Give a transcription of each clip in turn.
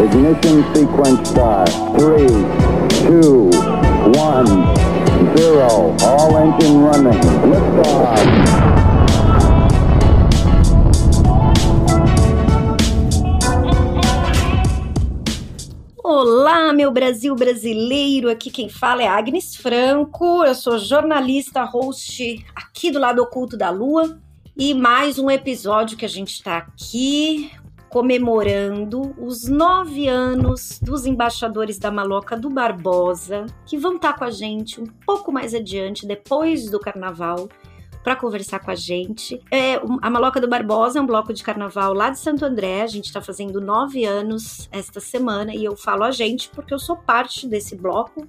Ignition sequence start. Three, two, one, zero. All engine running. Liftoff. Olá, meu Brasil brasileiro. Aqui quem fala é Agnes Franco. Eu sou jornalista, host aqui do lado oculto da Lua. E mais um episódio que a gente está aqui comemorando os nove anos dos embaixadores da Maloca do Barbosa, que vão estar tá com a gente um pouco mais adiante, depois do carnaval, para conversar com a gente. É, a Maloca do Barbosa é um bloco de carnaval lá de Santo André. A gente está fazendo nove anos esta semana e eu falo a gente porque eu sou parte desse bloco.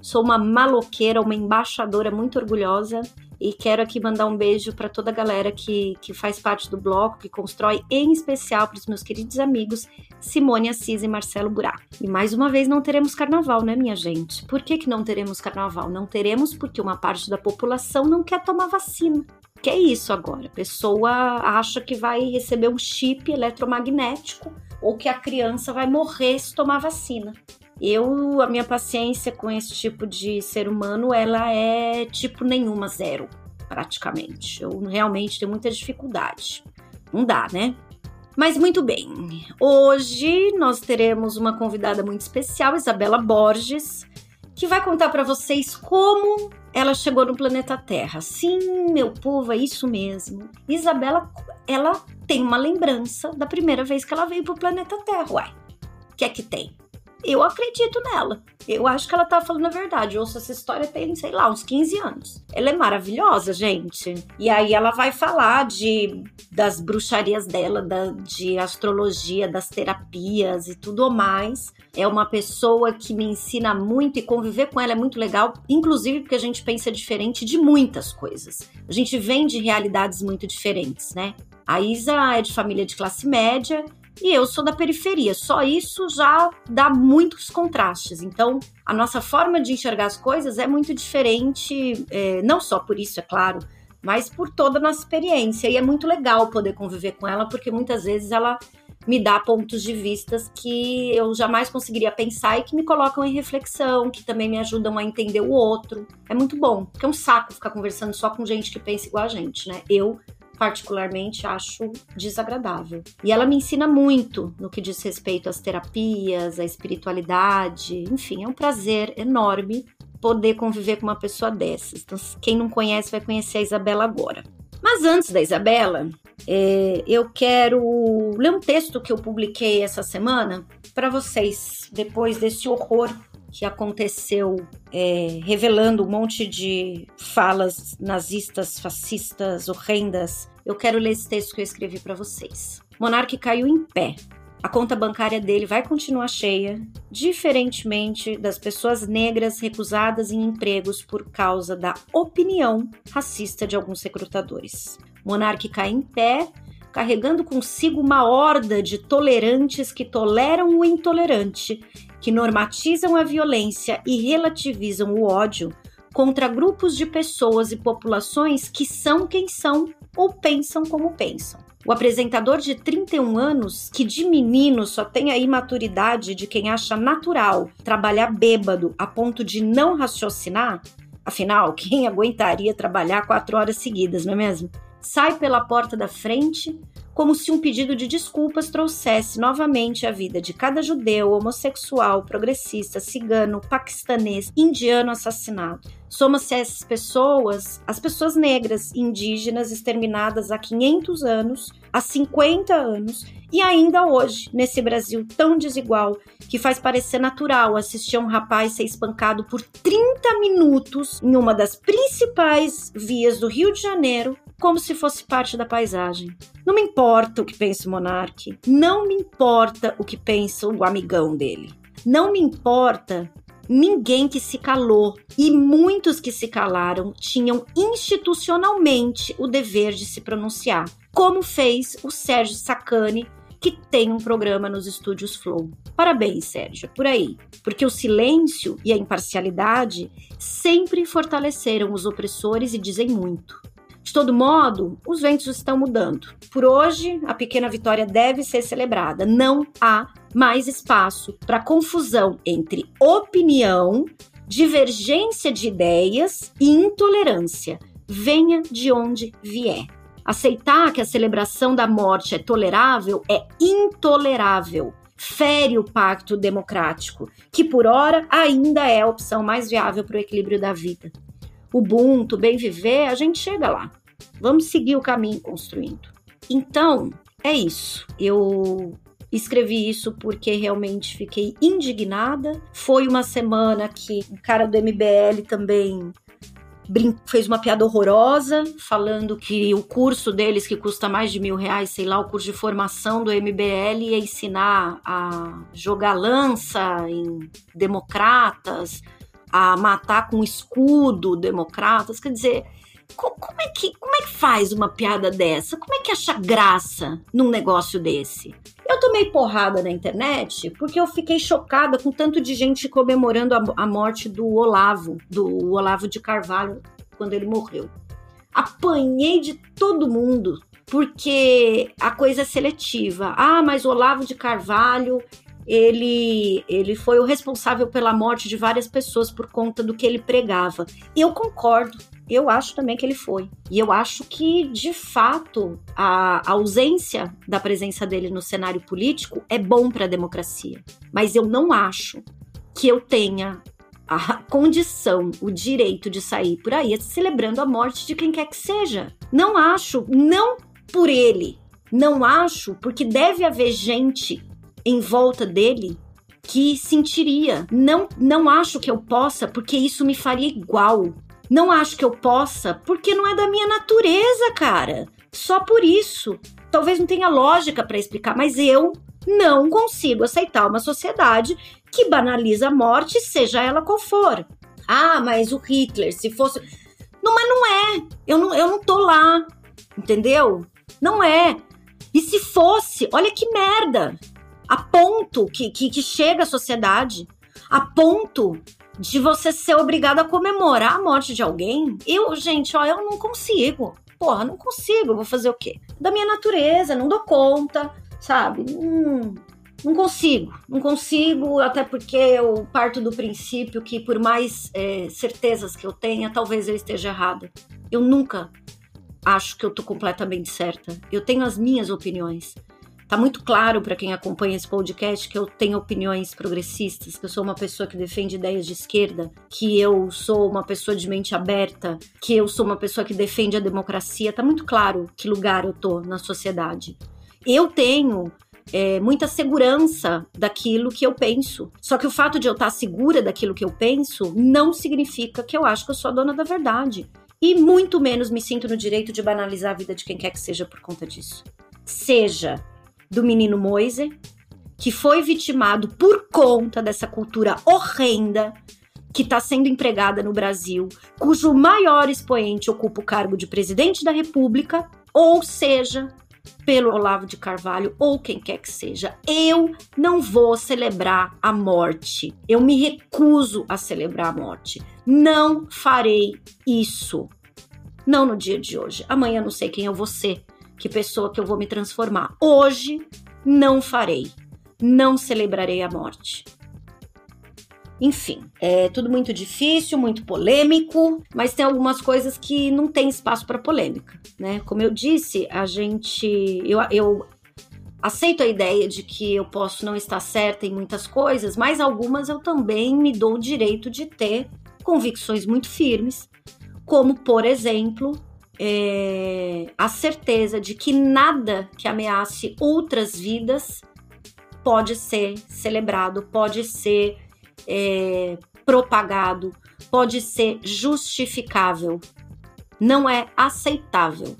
Sou uma maloqueira, uma embaixadora muito orgulhosa e quero aqui mandar um beijo para toda a galera que, que faz parte do bloco, que constrói, em especial para os meus queridos amigos Simone Assis e Marcelo Burá. E mais uma vez não teremos carnaval, né, minha gente? Por que, que não teremos carnaval? Não teremos porque uma parte da população não quer tomar vacina. Que é isso agora? A pessoa acha que vai receber um chip eletromagnético ou que a criança vai morrer se tomar vacina. Eu, a minha paciência com esse tipo de ser humano, ela é tipo nenhuma, zero, praticamente. Eu realmente tenho muita dificuldade. Não dá, né? Mas muito bem, hoje nós teremos uma convidada muito especial, Isabela Borges, que vai contar para vocês como ela chegou no planeta Terra. Sim, meu povo, é isso mesmo. Isabela, ela tem uma lembrança da primeira vez que ela veio pro planeta Terra. Uai, o que é que tem? Eu acredito nela. Eu acho que ela tá falando a verdade. Eu ouço essa história tem, sei lá, uns 15 anos. Ela é maravilhosa, gente. E aí ela vai falar de das bruxarias dela, da, de astrologia, das terapias e tudo mais. É uma pessoa que me ensina muito e conviver com ela é muito legal, inclusive porque a gente pensa diferente de muitas coisas. A gente vem de realidades muito diferentes, né? A Isa é de família de classe média e eu sou da periferia. Só isso já dá muitos contrastes. Então, a nossa forma de enxergar as coisas é muito diferente, é, não só por isso, é claro, mas por toda a nossa experiência. E é muito legal poder conviver com ela, porque muitas vezes ela me dá pontos de vistas que eu jamais conseguiria pensar e que me colocam em reflexão, que também me ajudam a entender o outro. É muito bom, porque é um saco ficar conversando só com gente que pensa igual a gente, né? Eu particularmente acho desagradável. E ela me ensina muito no que diz respeito às terapias, à espiritualidade, enfim, é um prazer enorme poder conviver com uma pessoa dessas. Então, quem não conhece vai conhecer a Isabela agora. Mas antes da Isabela, é, eu quero ler um texto que eu publiquei essa semana para vocês, depois desse horror que aconteceu, é, revelando um monte de falas nazistas, fascistas, horrendas eu quero ler esse texto que eu escrevi para vocês. Monarque caiu em pé. A conta bancária dele vai continuar cheia, diferentemente das pessoas negras recusadas em empregos por causa da opinião racista de alguns recrutadores. Monarque cai em pé, carregando consigo uma horda de tolerantes que toleram o intolerante, que normatizam a violência e relativizam o ódio contra grupos de pessoas e populações que são quem são ou pensam como pensam. O apresentador de 31 anos, que de menino só tem a imaturidade de quem acha natural trabalhar bêbado a ponto de não raciocinar, afinal, quem aguentaria trabalhar quatro horas seguidas, não é mesmo? Sai pela porta da frente como se um pedido de desculpas trouxesse novamente a vida de cada judeu, homossexual, progressista, cigano, paquistanês, indiano assassinado. Soma-se essas pessoas as pessoas negras, indígenas exterminadas há 500 anos, há 50 anos e ainda hoje, nesse Brasil tão desigual, que faz parecer natural assistir um rapaz ser espancado por 30 minutos em uma das principais vias do Rio de Janeiro como se fosse parte da paisagem. Não me importa o que pensa o monarque, não me importa o que pensa o amigão dele. Não me importa ninguém que se calou e muitos que se calaram tinham institucionalmente o dever de se pronunciar, como fez o Sérgio Sacani, que tem um programa nos estúdios Flow. Parabéns, Sérgio, por aí, porque o silêncio e a imparcialidade sempre fortaleceram os opressores e dizem muito. De todo modo, os ventos estão mudando. Por hoje, a pequena vitória deve ser celebrada. Não há mais espaço para confusão entre opinião, divergência de ideias e intolerância. Venha de onde vier. Aceitar que a celebração da morte é tolerável é intolerável. Fere o pacto democrático, que por ora ainda é a opção mais viável para o equilíbrio da vida. Ubuntu, bem viver, a gente chega lá. Vamos seguir o caminho construindo. Então, é isso. Eu escrevi isso porque realmente fiquei indignada. Foi uma semana que o cara do MBL também fez uma piada horrorosa, falando que o curso deles, que custa mais de mil reais, sei lá, o curso de formação do MBL, ia ensinar a jogar lança em democratas, a matar com escudo democratas. Quer dizer, como é, que, como é que faz uma piada dessa? Como é que acha graça num negócio desse? Eu tomei porrada na internet porque eu fiquei chocada com tanto de gente comemorando a, a morte do Olavo, do Olavo de Carvalho, quando ele morreu. Apanhei de todo mundo porque a coisa é seletiva. Ah, mas o Olavo de Carvalho ele, ele foi o responsável pela morte de várias pessoas por conta do que ele pregava. Eu concordo, eu acho também que ele foi. E eu acho que, de fato, a ausência da presença dele no cenário político é bom para a democracia. Mas eu não acho que eu tenha a condição, o direito de sair por aí celebrando a morte de quem quer que seja. Não acho, não por ele. Não acho, porque deve haver gente em volta dele que sentiria. Não, não acho que eu possa, porque isso me faria igual. Não acho que eu possa, porque não é da minha natureza, cara. Só por isso. Talvez não tenha lógica para explicar, mas eu não consigo aceitar uma sociedade que banaliza a morte, seja ela qual for. Ah, mas o Hitler, se fosse. Não, mas não é. Eu não, eu não tô lá. Entendeu? Não é. E se fosse, olha que merda a ponto que, que, que chega a sociedade, a ponto de você ser obrigado a comemorar a morte de alguém. Eu, gente, ó, eu não consigo. Porra, não consigo. Vou fazer o quê? Da minha natureza, não dou conta, sabe? Hum, não consigo, não consigo, até porque eu parto do princípio que, por mais é, certezas que eu tenha, talvez eu esteja errada. Eu nunca acho que eu tô completamente certa. Eu tenho as minhas opiniões. Tá muito claro para quem acompanha esse podcast que eu tenho opiniões progressistas, que eu sou uma pessoa que defende ideias de esquerda, que eu sou uma pessoa de mente aberta, que eu sou uma pessoa que defende a democracia. Tá muito claro que lugar eu tô na sociedade. Eu tenho é, muita segurança daquilo que eu penso. Só que o fato de eu estar segura daquilo que eu penso não significa que eu acho que eu sou a dona da verdade. E muito menos me sinto no direito de banalizar a vida de quem quer que seja por conta disso. Seja do menino Moise, que foi vitimado por conta dessa cultura horrenda que está sendo empregada no Brasil, cujo maior expoente ocupa o cargo de presidente da República, ou seja, pelo Olavo de Carvalho ou quem quer que seja. Eu não vou celebrar a morte. Eu me recuso a celebrar a morte. Não farei isso. Não no dia de hoje. Amanhã não sei quem eu vou ser que pessoa que eu vou me transformar. Hoje não farei. Não celebrarei a morte. Enfim, é tudo muito difícil, muito polêmico, mas tem algumas coisas que não tem espaço para polêmica, né? Como eu disse, a gente eu, eu aceito a ideia de que eu posso não estar certa em muitas coisas, mas algumas eu também me dou o direito de ter convicções muito firmes, como por exemplo, é, a certeza de que nada que ameace outras vidas pode ser celebrado, pode ser é, propagado, pode ser justificável. Não é aceitável.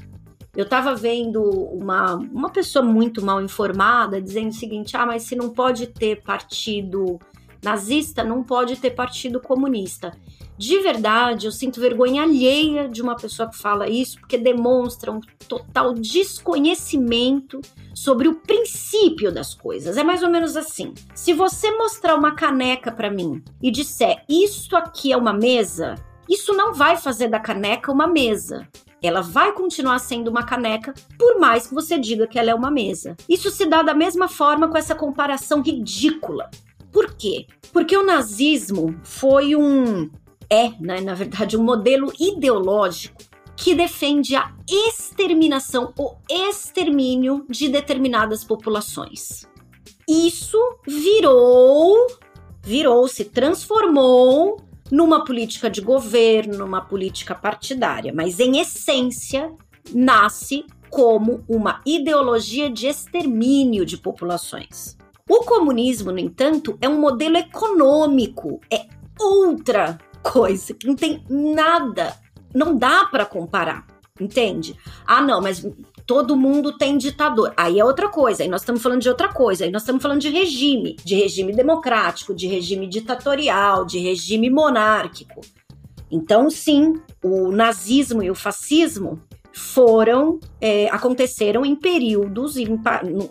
Eu estava vendo uma, uma pessoa muito mal informada dizendo o seguinte: ah, mas se não pode ter partido nazista, não pode ter partido comunista. De verdade, eu sinto vergonha alheia de uma pessoa que fala isso, porque demonstra um total desconhecimento sobre o princípio das coisas. É mais ou menos assim: se você mostrar uma caneca para mim e disser isto aqui é uma mesa, isso não vai fazer da caneca uma mesa. Ela vai continuar sendo uma caneca, por mais que você diga que ela é uma mesa. Isso se dá da mesma forma com essa comparação ridícula. Por quê? Porque o nazismo foi um. É, né, na verdade, um modelo ideológico que defende a exterminação, o extermínio de determinadas populações. Isso virou, virou, se transformou numa política de governo, numa política partidária, mas em essência nasce como uma ideologia de extermínio de populações. O comunismo, no entanto, é um modelo econômico, é outra coisa que não tem nada não dá para comparar, entende? Ah, não, mas todo mundo tem ditador. Aí é outra coisa, aí nós estamos falando de outra coisa, aí nós estamos falando de regime, de regime democrático, de regime ditatorial, de regime monárquico. Então, sim, o nazismo e o fascismo foram é, aconteceram em períodos em,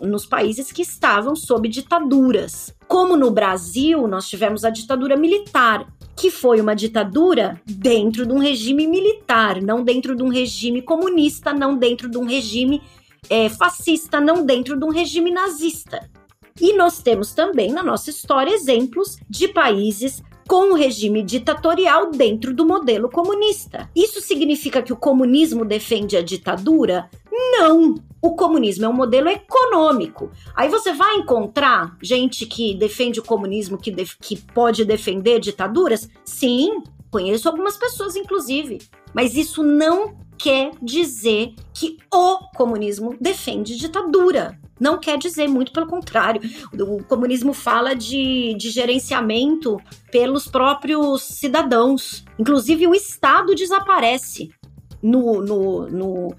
nos países que estavam sob ditaduras. Como no Brasil, nós tivemos a ditadura militar, que foi uma ditadura dentro de um regime militar, não dentro de um regime comunista, não dentro de um regime é, fascista, não dentro de um regime nazista. E nós temos também na nossa história exemplos de países com o regime ditatorial dentro do modelo comunista. Isso significa que o comunismo defende a ditadura? Não! O comunismo é um modelo econômico. Aí você vai encontrar gente que defende o comunismo, que, que pode defender ditaduras? Sim, conheço algumas pessoas, inclusive. Mas isso não quer dizer que o comunismo defende ditadura. Não quer dizer, muito pelo contrário. O comunismo fala de, de gerenciamento pelos próprios cidadãos. Inclusive, o Estado desaparece no, no, no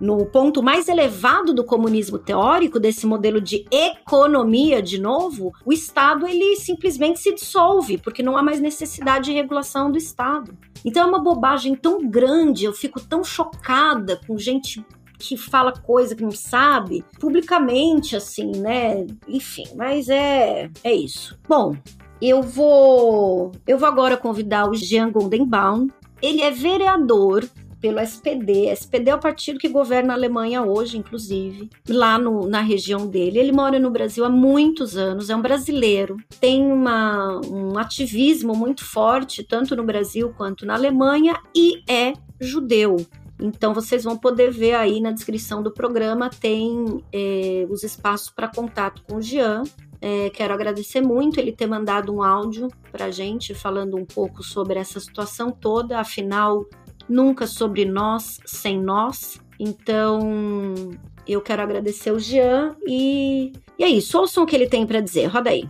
no ponto mais elevado do comunismo teórico, desse modelo de economia, de novo, o Estado ele simplesmente se dissolve, porque não há mais necessidade de regulação do Estado. Então é uma bobagem tão grande, eu fico tão chocada com gente que fala coisa que não sabe, publicamente, assim, né? Enfim, mas é, é isso. Bom, eu vou, eu vou agora convidar o Jean Goldenbaum. Ele é vereador pelo SPD. SPD é o partido que governa a Alemanha hoje, inclusive, lá no, na região dele. Ele mora no Brasil há muitos anos, é um brasileiro, tem uma, um ativismo muito forte, tanto no Brasil quanto na Alemanha, e é judeu. Então vocês vão poder ver aí na descrição do programa, tem é, os espaços para contato com o Jean. É, quero agradecer muito ele ter mandado um áudio para gente falando um pouco sobre essa situação toda. Afinal, nunca sobre nós sem nós. Então, eu quero agradecer o Jean e, e é isso. Ouçam o que ele tem para dizer. Roda aí.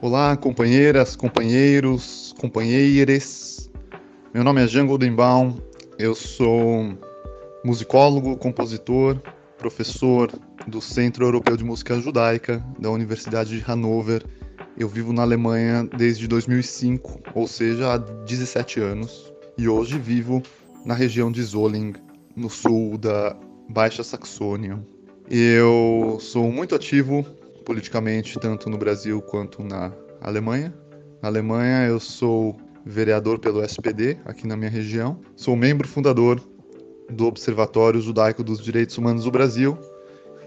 Olá, companheiras, companheiros, companheiras. Meu nome é Jean Goldenbaum. Eu sou musicólogo, compositor, professor do Centro Europeu de Música Judaica da Universidade de Hannover eu vivo na Alemanha desde 2005, ou seja, há 17 anos, e hoje vivo na região de Zolling, no sul da Baixa Saxônia. Eu sou muito ativo politicamente, tanto no Brasil quanto na Alemanha. Na Alemanha, eu sou vereador pelo SPD, aqui na minha região. Sou membro fundador do Observatório Judaico dos Direitos Humanos do Brasil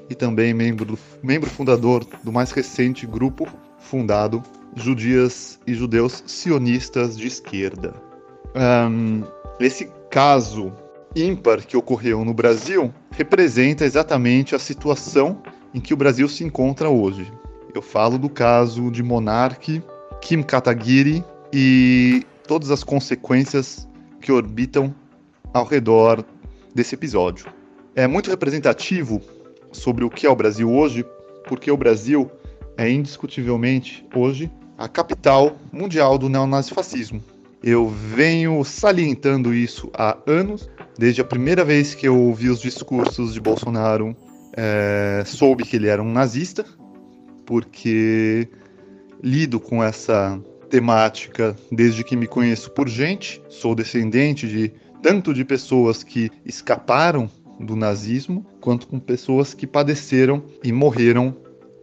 e também membro, membro fundador do mais recente grupo fundado Judias e Judeus Sionistas de Esquerda. Um, esse caso ímpar que ocorreu no Brasil representa exatamente a situação em que o Brasil se encontra hoje. Eu falo do caso de Monarque, Kim Kataguiri e todas as consequências que orbitam ao redor desse episódio. É muito representativo sobre o que é o Brasil hoje, porque o Brasil é indiscutivelmente, hoje, a capital mundial do neonazifascismo. Eu venho salientando isso há anos, desde a primeira vez que eu ouvi os discursos de Bolsonaro, é, soube que ele era um nazista, porque lido com essa temática desde que me conheço por gente, sou descendente de tanto de pessoas que escaparam do nazismo, quanto com pessoas que padeceram e morreram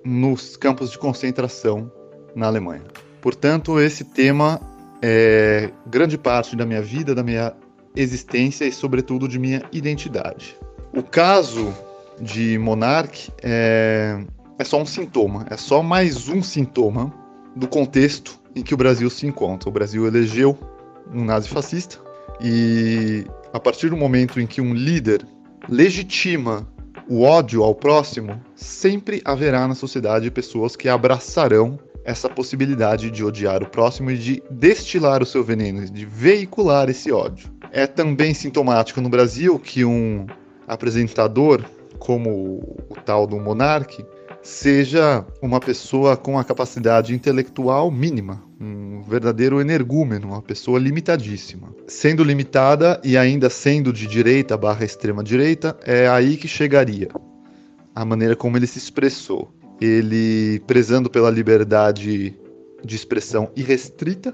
nos campos de concentração na Alemanha. Portanto, esse tema é grande parte da minha vida, da minha existência e, sobretudo, de minha identidade. O caso de Monark é, é só um sintoma, é só mais um sintoma do contexto em que o Brasil se encontra. O Brasil elegeu um nazifascista e a partir do momento em que um líder legitima o ódio ao próximo, sempre haverá na sociedade pessoas que abraçarão essa possibilidade de odiar o próximo e de destilar o seu veneno, de veicular esse ódio. É também sintomático no Brasil que um apresentador, como o tal do Monarque, seja uma pessoa com a capacidade intelectual mínima, um verdadeiro energúmeno, uma pessoa limitadíssima. Sendo limitada e ainda sendo de direita barra extrema direita, é aí que chegaria a maneira como ele se expressou. Ele, prezando pela liberdade de expressão irrestrita,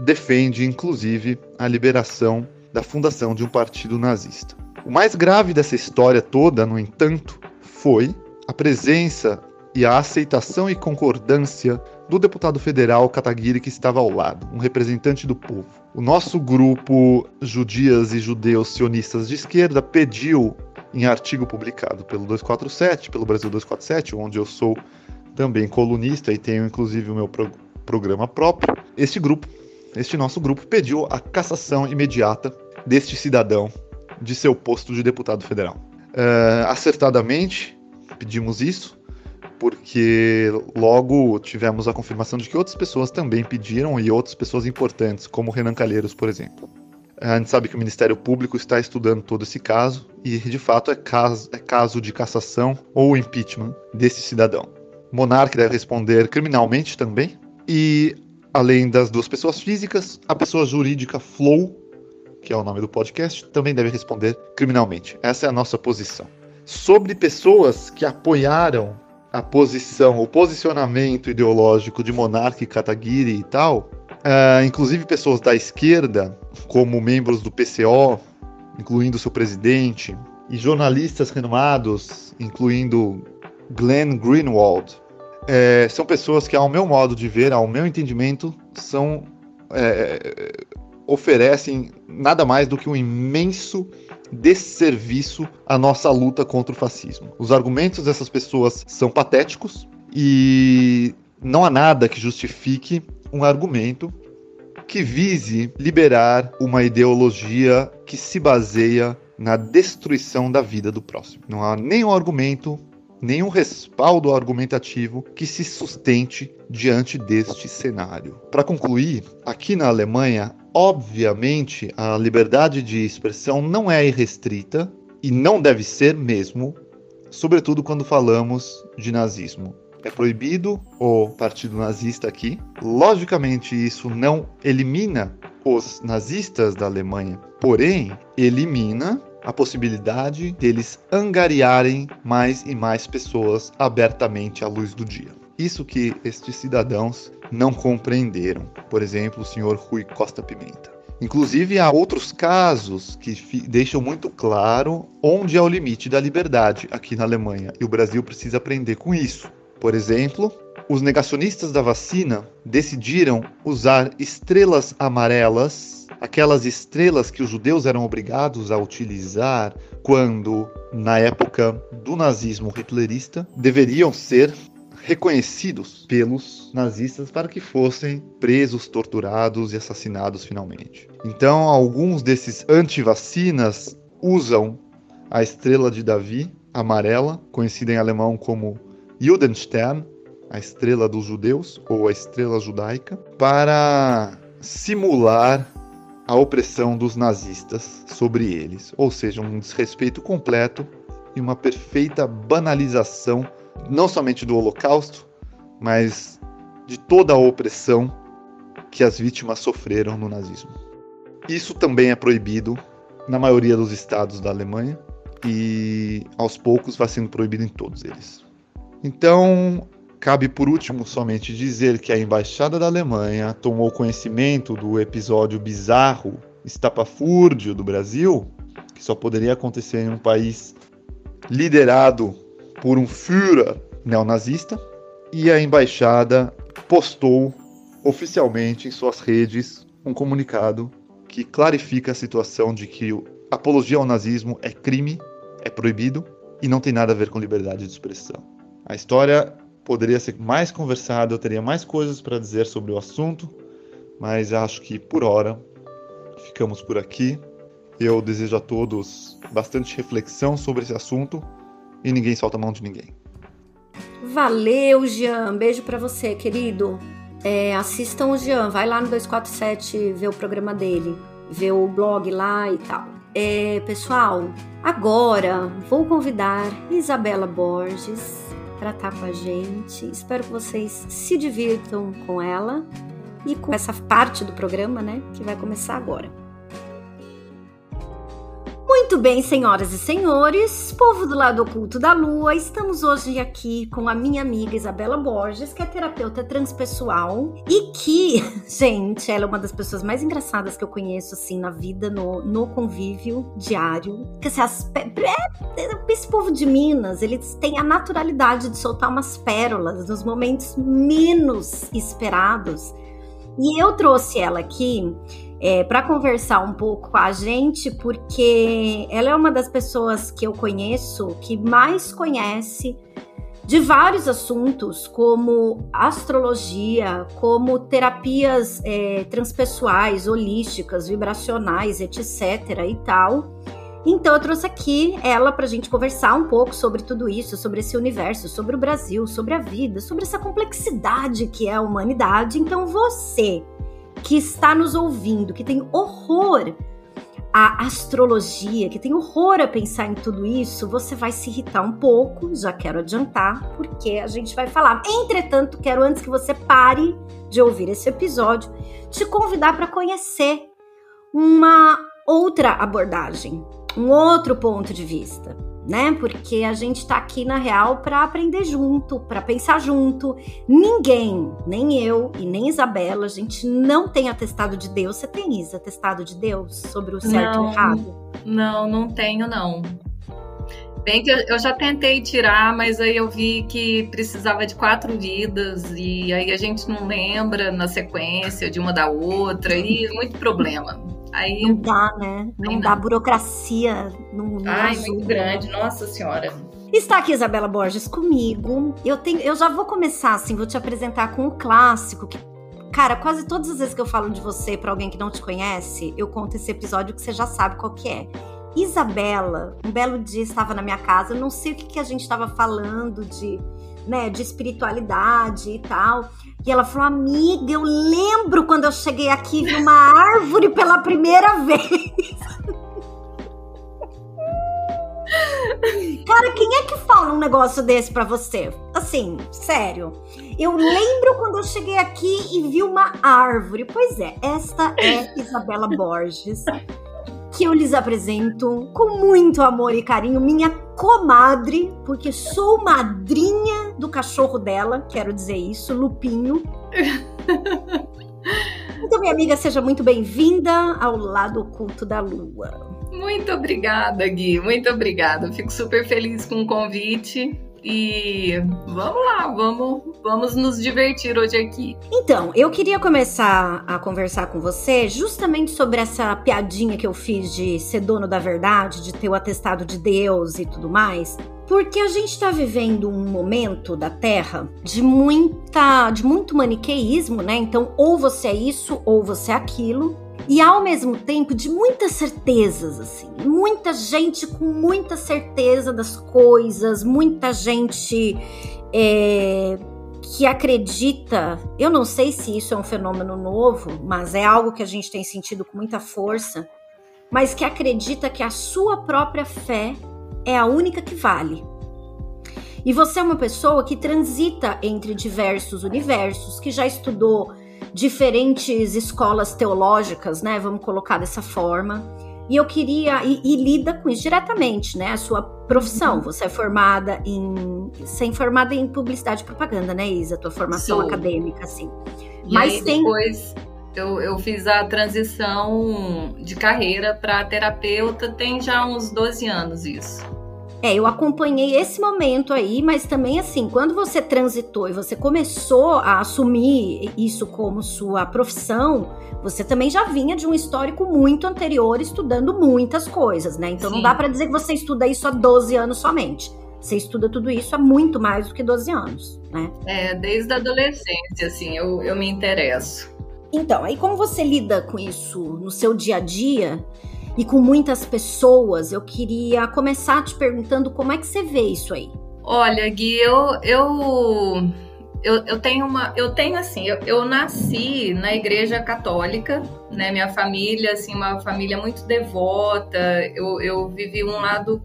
defende inclusive a liberação da fundação de um partido nazista. O mais grave dessa história toda, no entanto, foi a presença e a aceitação e concordância do deputado federal Kataguiri que estava ao lado, um representante do povo. O nosso grupo Judias e Judeus Sionistas de Esquerda pediu, em artigo publicado pelo 247, pelo Brasil 247, onde eu sou também colunista e tenho inclusive o meu pro programa próprio, este grupo, este nosso grupo, pediu a cassação imediata deste cidadão de seu posto de deputado federal. Uh, acertadamente, pedimos isso, porque logo tivemos a confirmação de que outras pessoas também pediram e outras pessoas importantes, como Renan Calheiros, por exemplo. A gente sabe que o Ministério Público está estudando todo esse caso e, de fato, é caso, é caso de cassação ou impeachment desse cidadão. O monarca deve responder criminalmente também e, além das duas pessoas físicas, a pessoa jurídica Flow, que é o nome do podcast, também deve responder criminalmente. Essa é a nossa posição. Sobre pessoas que apoiaram a posição, o posicionamento ideológico de Monarque Kataguiri e tal, uh, inclusive pessoas da esquerda, como membros do PCO, incluindo seu presidente, e jornalistas renomados, incluindo Glenn Greenwald, é, são pessoas que, ao meu modo de ver, ao meu entendimento, são é, oferecem nada mais do que um imenso desserviço à nossa luta contra o fascismo. Os argumentos dessas pessoas são patéticos e não há nada que justifique um argumento que vise liberar uma ideologia que se baseia na destruição da vida do próximo. Não há nenhum argumento, nenhum respaldo argumentativo que se sustente diante deste cenário. Para concluir, aqui na Alemanha Obviamente, a liberdade de expressão não é irrestrita e não deve ser mesmo, sobretudo quando falamos de nazismo. É proibido o partido nazista aqui. Logicamente, isso não elimina os nazistas da Alemanha, porém, elimina a possibilidade deles angariarem mais e mais pessoas abertamente à luz do dia. Isso que estes cidadãos não compreenderam. Por exemplo, o senhor Rui Costa Pimenta. Inclusive, há outros casos que deixam muito claro onde é o limite da liberdade aqui na Alemanha, e o Brasil precisa aprender com isso. Por exemplo, os negacionistas da vacina decidiram usar estrelas amarelas, aquelas estrelas que os judeus eram obrigados a utilizar quando, na época do nazismo hitlerista, deveriam ser reconhecidos pelos nazistas para que fossem presos, torturados e assassinados finalmente. Então, alguns desses anti-vacinas usam a estrela de Davi amarela, conhecida em alemão como Judenstern, a estrela dos judeus ou a estrela judaica, para simular a opressão dos nazistas sobre eles, ou seja, um desrespeito completo e uma perfeita banalização não somente do Holocausto, mas de toda a opressão que as vítimas sofreram no nazismo. Isso também é proibido na maioria dos estados da Alemanha e aos poucos vai sendo proibido em todos eles. Então, cabe por último somente dizer que a embaixada da Alemanha tomou conhecimento do episódio bizarro, estapafúrdio do Brasil, que só poderia acontecer em um país liderado por um Führer neonazista e a embaixada postou oficialmente em suas redes um comunicado que clarifica a situação de que apologia ao nazismo é crime, é proibido e não tem nada a ver com liberdade de expressão. A história poderia ser mais conversada, eu teria mais coisas para dizer sobre o assunto, mas acho que por hora ficamos por aqui. Eu desejo a todos bastante reflexão sobre esse assunto e ninguém solta a mão de ninguém. Valeu, Jean. Beijo para você, querido. É, assistam o Jean, vai lá no 247 ver o programa dele, ver o blog lá e tal. É, pessoal, agora vou convidar Isabela Borges para estar tá com a gente. Espero que vocês se divirtam com ela e com essa parte do programa, né, que vai começar agora. Muito bem, senhoras e senhores, povo do lado oculto da lua, estamos hoje aqui com a minha amiga Isabela Borges, que é terapeuta transpessoal e que, gente, ela é uma das pessoas mais engraçadas que eu conheço, assim, na vida, no, no convívio diário. Que, as, é, esse povo de Minas, eles têm a naturalidade de soltar umas pérolas nos momentos menos esperados. E eu trouxe ela aqui é, para conversar um pouco com a gente, porque ela é uma das pessoas que eu conheço que mais conhece de vários assuntos, como astrologia, como terapias é, transpessoais, holísticas, vibracionais, etc. e tal. Então eu trouxe aqui ela para a gente conversar um pouco sobre tudo isso, sobre esse universo, sobre o Brasil, sobre a vida, sobre essa complexidade que é a humanidade. Então você que está nos ouvindo, que tem horror à astrologia, que tem horror a pensar em tudo isso, você vai se irritar um pouco, já quero adiantar, porque a gente vai falar. Entretanto, quero antes que você pare de ouvir esse episódio, te convidar para conhecer uma outra abordagem, um outro ponto de vista né? Porque a gente está aqui na real para aprender junto, para pensar junto. Ninguém, nem eu e nem Isabela, a gente não tem atestado de Deus. Você tem Isa, atestado de Deus sobre o certo não, e errado? Não, não tenho não. Bem que eu já tentei tirar, mas aí eu vi que precisava de quatro vidas e aí a gente não lembra na sequência de uma da outra e muito problema. Aí, não dá, né? Não, não dá burocracia. Não, não Ai, ajuda. muito grande, nossa senhora. Está aqui Isabela Borges comigo. Eu tenho, eu já vou começar assim, vou te apresentar com um clássico que Cara, quase todas as vezes que eu falo de você para alguém que não te conhece, eu conto esse episódio que você já sabe qual que é. Isabela, um belo dia estava na minha casa, não sei o que, que a gente estava falando de, né, de espiritualidade e tal. E ela falou: Amiga, eu lembro quando eu cheguei aqui e vi uma árvore pela primeira vez. Cara, quem é que fala um negócio desse para você? Assim, sério. Eu lembro quando eu cheguei aqui e vi uma árvore. Pois é, esta é Isabela Borges que eu lhes apresento com muito amor e carinho minha comadre, porque sou madrinha do cachorro dela, quero dizer isso, Lupinho. então, minha amiga, seja muito bem-vinda ao lado oculto da lua. Muito obrigada, Gui. Muito obrigada. Fico super feliz com o convite. E vamos lá, vamos, vamos nos divertir hoje aqui. Então, eu queria começar a conversar com você justamente sobre essa piadinha que eu fiz de ser dono da verdade, de ter o atestado de Deus e tudo mais. Porque a gente está vivendo um momento da Terra de muita, de muito maniqueísmo, né? Então, ou você é isso ou você é aquilo e ao mesmo tempo de muitas certezas, assim, muita gente com muita certeza das coisas, muita gente é, que acredita. Eu não sei se isso é um fenômeno novo, mas é algo que a gente tem sentido com muita força, mas que acredita que a sua própria fé é a única que vale. E você é uma pessoa que transita entre diversos universos, que já estudou diferentes escolas teológicas, né? Vamos colocar dessa forma. E eu queria e, e, lida com isso diretamente, né? A sua profissão. Uhum. Você é formada em, você é formada em publicidade e propaganda, né, Isa? A tua formação Sou. acadêmica, assim. E Mas aí, tem... depois eu, eu fiz a transição de carreira para terapeuta. Tem já uns 12 anos isso. É, eu acompanhei esse momento aí, mas também assim, quando você transitou e você começou a assumir isso como sua profissão, você também já vinha de um histórico muito anterior estudando muitas coisas, né? Então Sim. não dá para dizer que você estuda isso há 12 anos somente. Você estuda tudo isso há muito mais do que 12 anos, né? É, desde a adolescência, assim, eu, eu me interesso. Então, aí como você lida com isso no seu dia a dia? E com muitas pessoas, eu queria começar te perguntando como é que você vê isso aí. Olha, Gui, eu, eu, eu, eu tenho uma. Eu tenho assim, eu, eu nasci na igreja católica, né? Minha família, assim, uma família muito devota. Eu, eu vivi um lado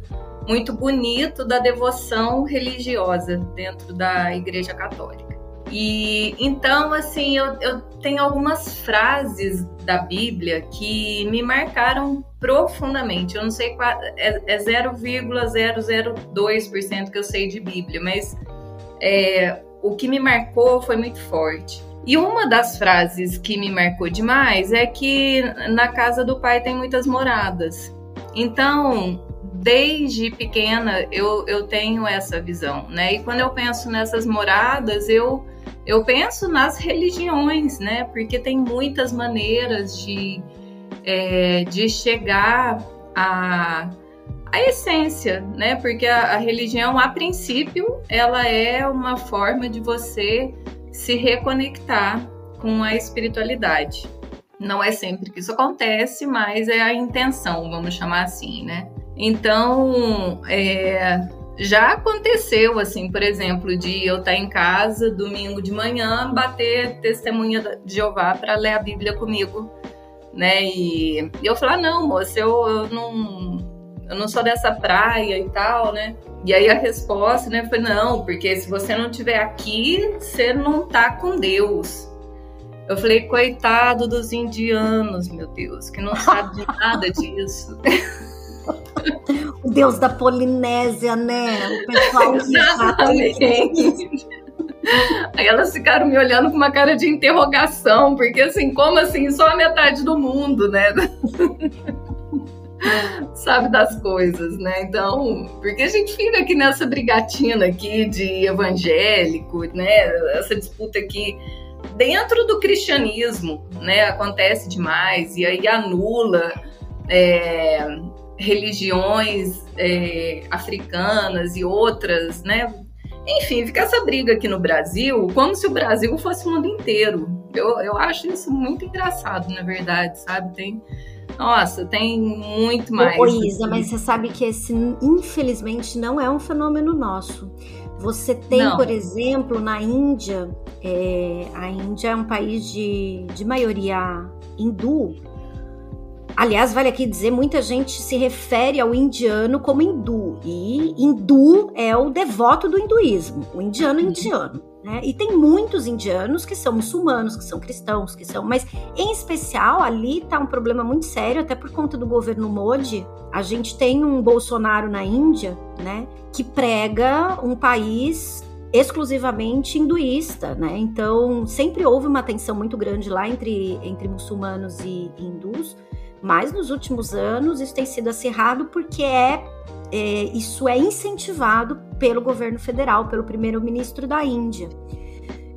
muito bonito da devoção religiosa dentro da igreja católica. E então, assim, eu, eu tenho algumas frases da Bíblia que me marcaram profundamente. Eu não sei qual é, é 0,002% que eu sei de Bíblia, mas é, o que me marcou foi muito forte. E uma das frases que me marcou demais é que na casa do pai tem muitas moradas. Então, desde pequena eu, eu tenho essa visão, né? E quando eu penso nessas moradas, eu eu penso nas religiões, né? Porque tem muitas maneiras de, é, de chegar à, à essência, né? Porque a, a religião, a princípio, ela é uma forma de você se reconectar com a espiritualidade. Não é sempre que isso acontece, mas é a intenção, vamos chamar assim, né? Então, é, já aconteceu, assim, por exemplo, de eu estar em casa domingo de manhã, bater testemunha de Jeová para ler a Bíblia comigo, né? E, eu falar, não, moça, eu, eu, não, eu não sou dessa praia e tal, né? E aí a resposta, né, foi não, porque se você não estiver aqui, você não tá com Deus. Eu falei, coitado dos indianos, meu Deus, que não sabe nada disso. o deus da Polinésia, né? O pessoal Exatamente. Aí elas ficaram me olhando com uma cara de interrogação, porque assim, como assim? Só a metade do mundo, né? Sabe das coisas, né? Então, porque a gente fica aqui nessa brigatina aqui de evangélico, né? Essa disputa aqui dentro do cristianismo, né? Acontece demais e aí anula é, religiões é, africanas e outras, né? Enfim, fica essa briga aqui no Brasil, como se o Brasil fosse o mundo inteiro. Eu, eu acho isso muito engraçado, na verdade, sabe? Tem. Nossa, tem muito mais. Ô, Isa, mas você sabe que esse, infelizmente, não é um fenômeno nosso. Você tem, não. por exemplo, na Índia, é, a Índia é um país de, de maioria hindu, Aliás, vale aqui dizer, muita gente se refere ao indiano como hindu, e hindu é o devoto do hinduísmo, o indiano é indiano. Né? E tem muitos indianos que são muçulmanos, que são cristãos, que são. Mas, em especial, ali está um problema muito sério, até por conta do governo Modi. A gente tem um Bolsonaro na Índia, né? Que prega um país exclusivamente hinduísta, né? Então, sempre houve uma tensão muito grande lá entre, entre muçulmanos e hindus. Mas nos últimos anos isso tem sido acirrado porque é, é isso é incentivado pelo governo federal, pelo primeiro-ministro da Índia.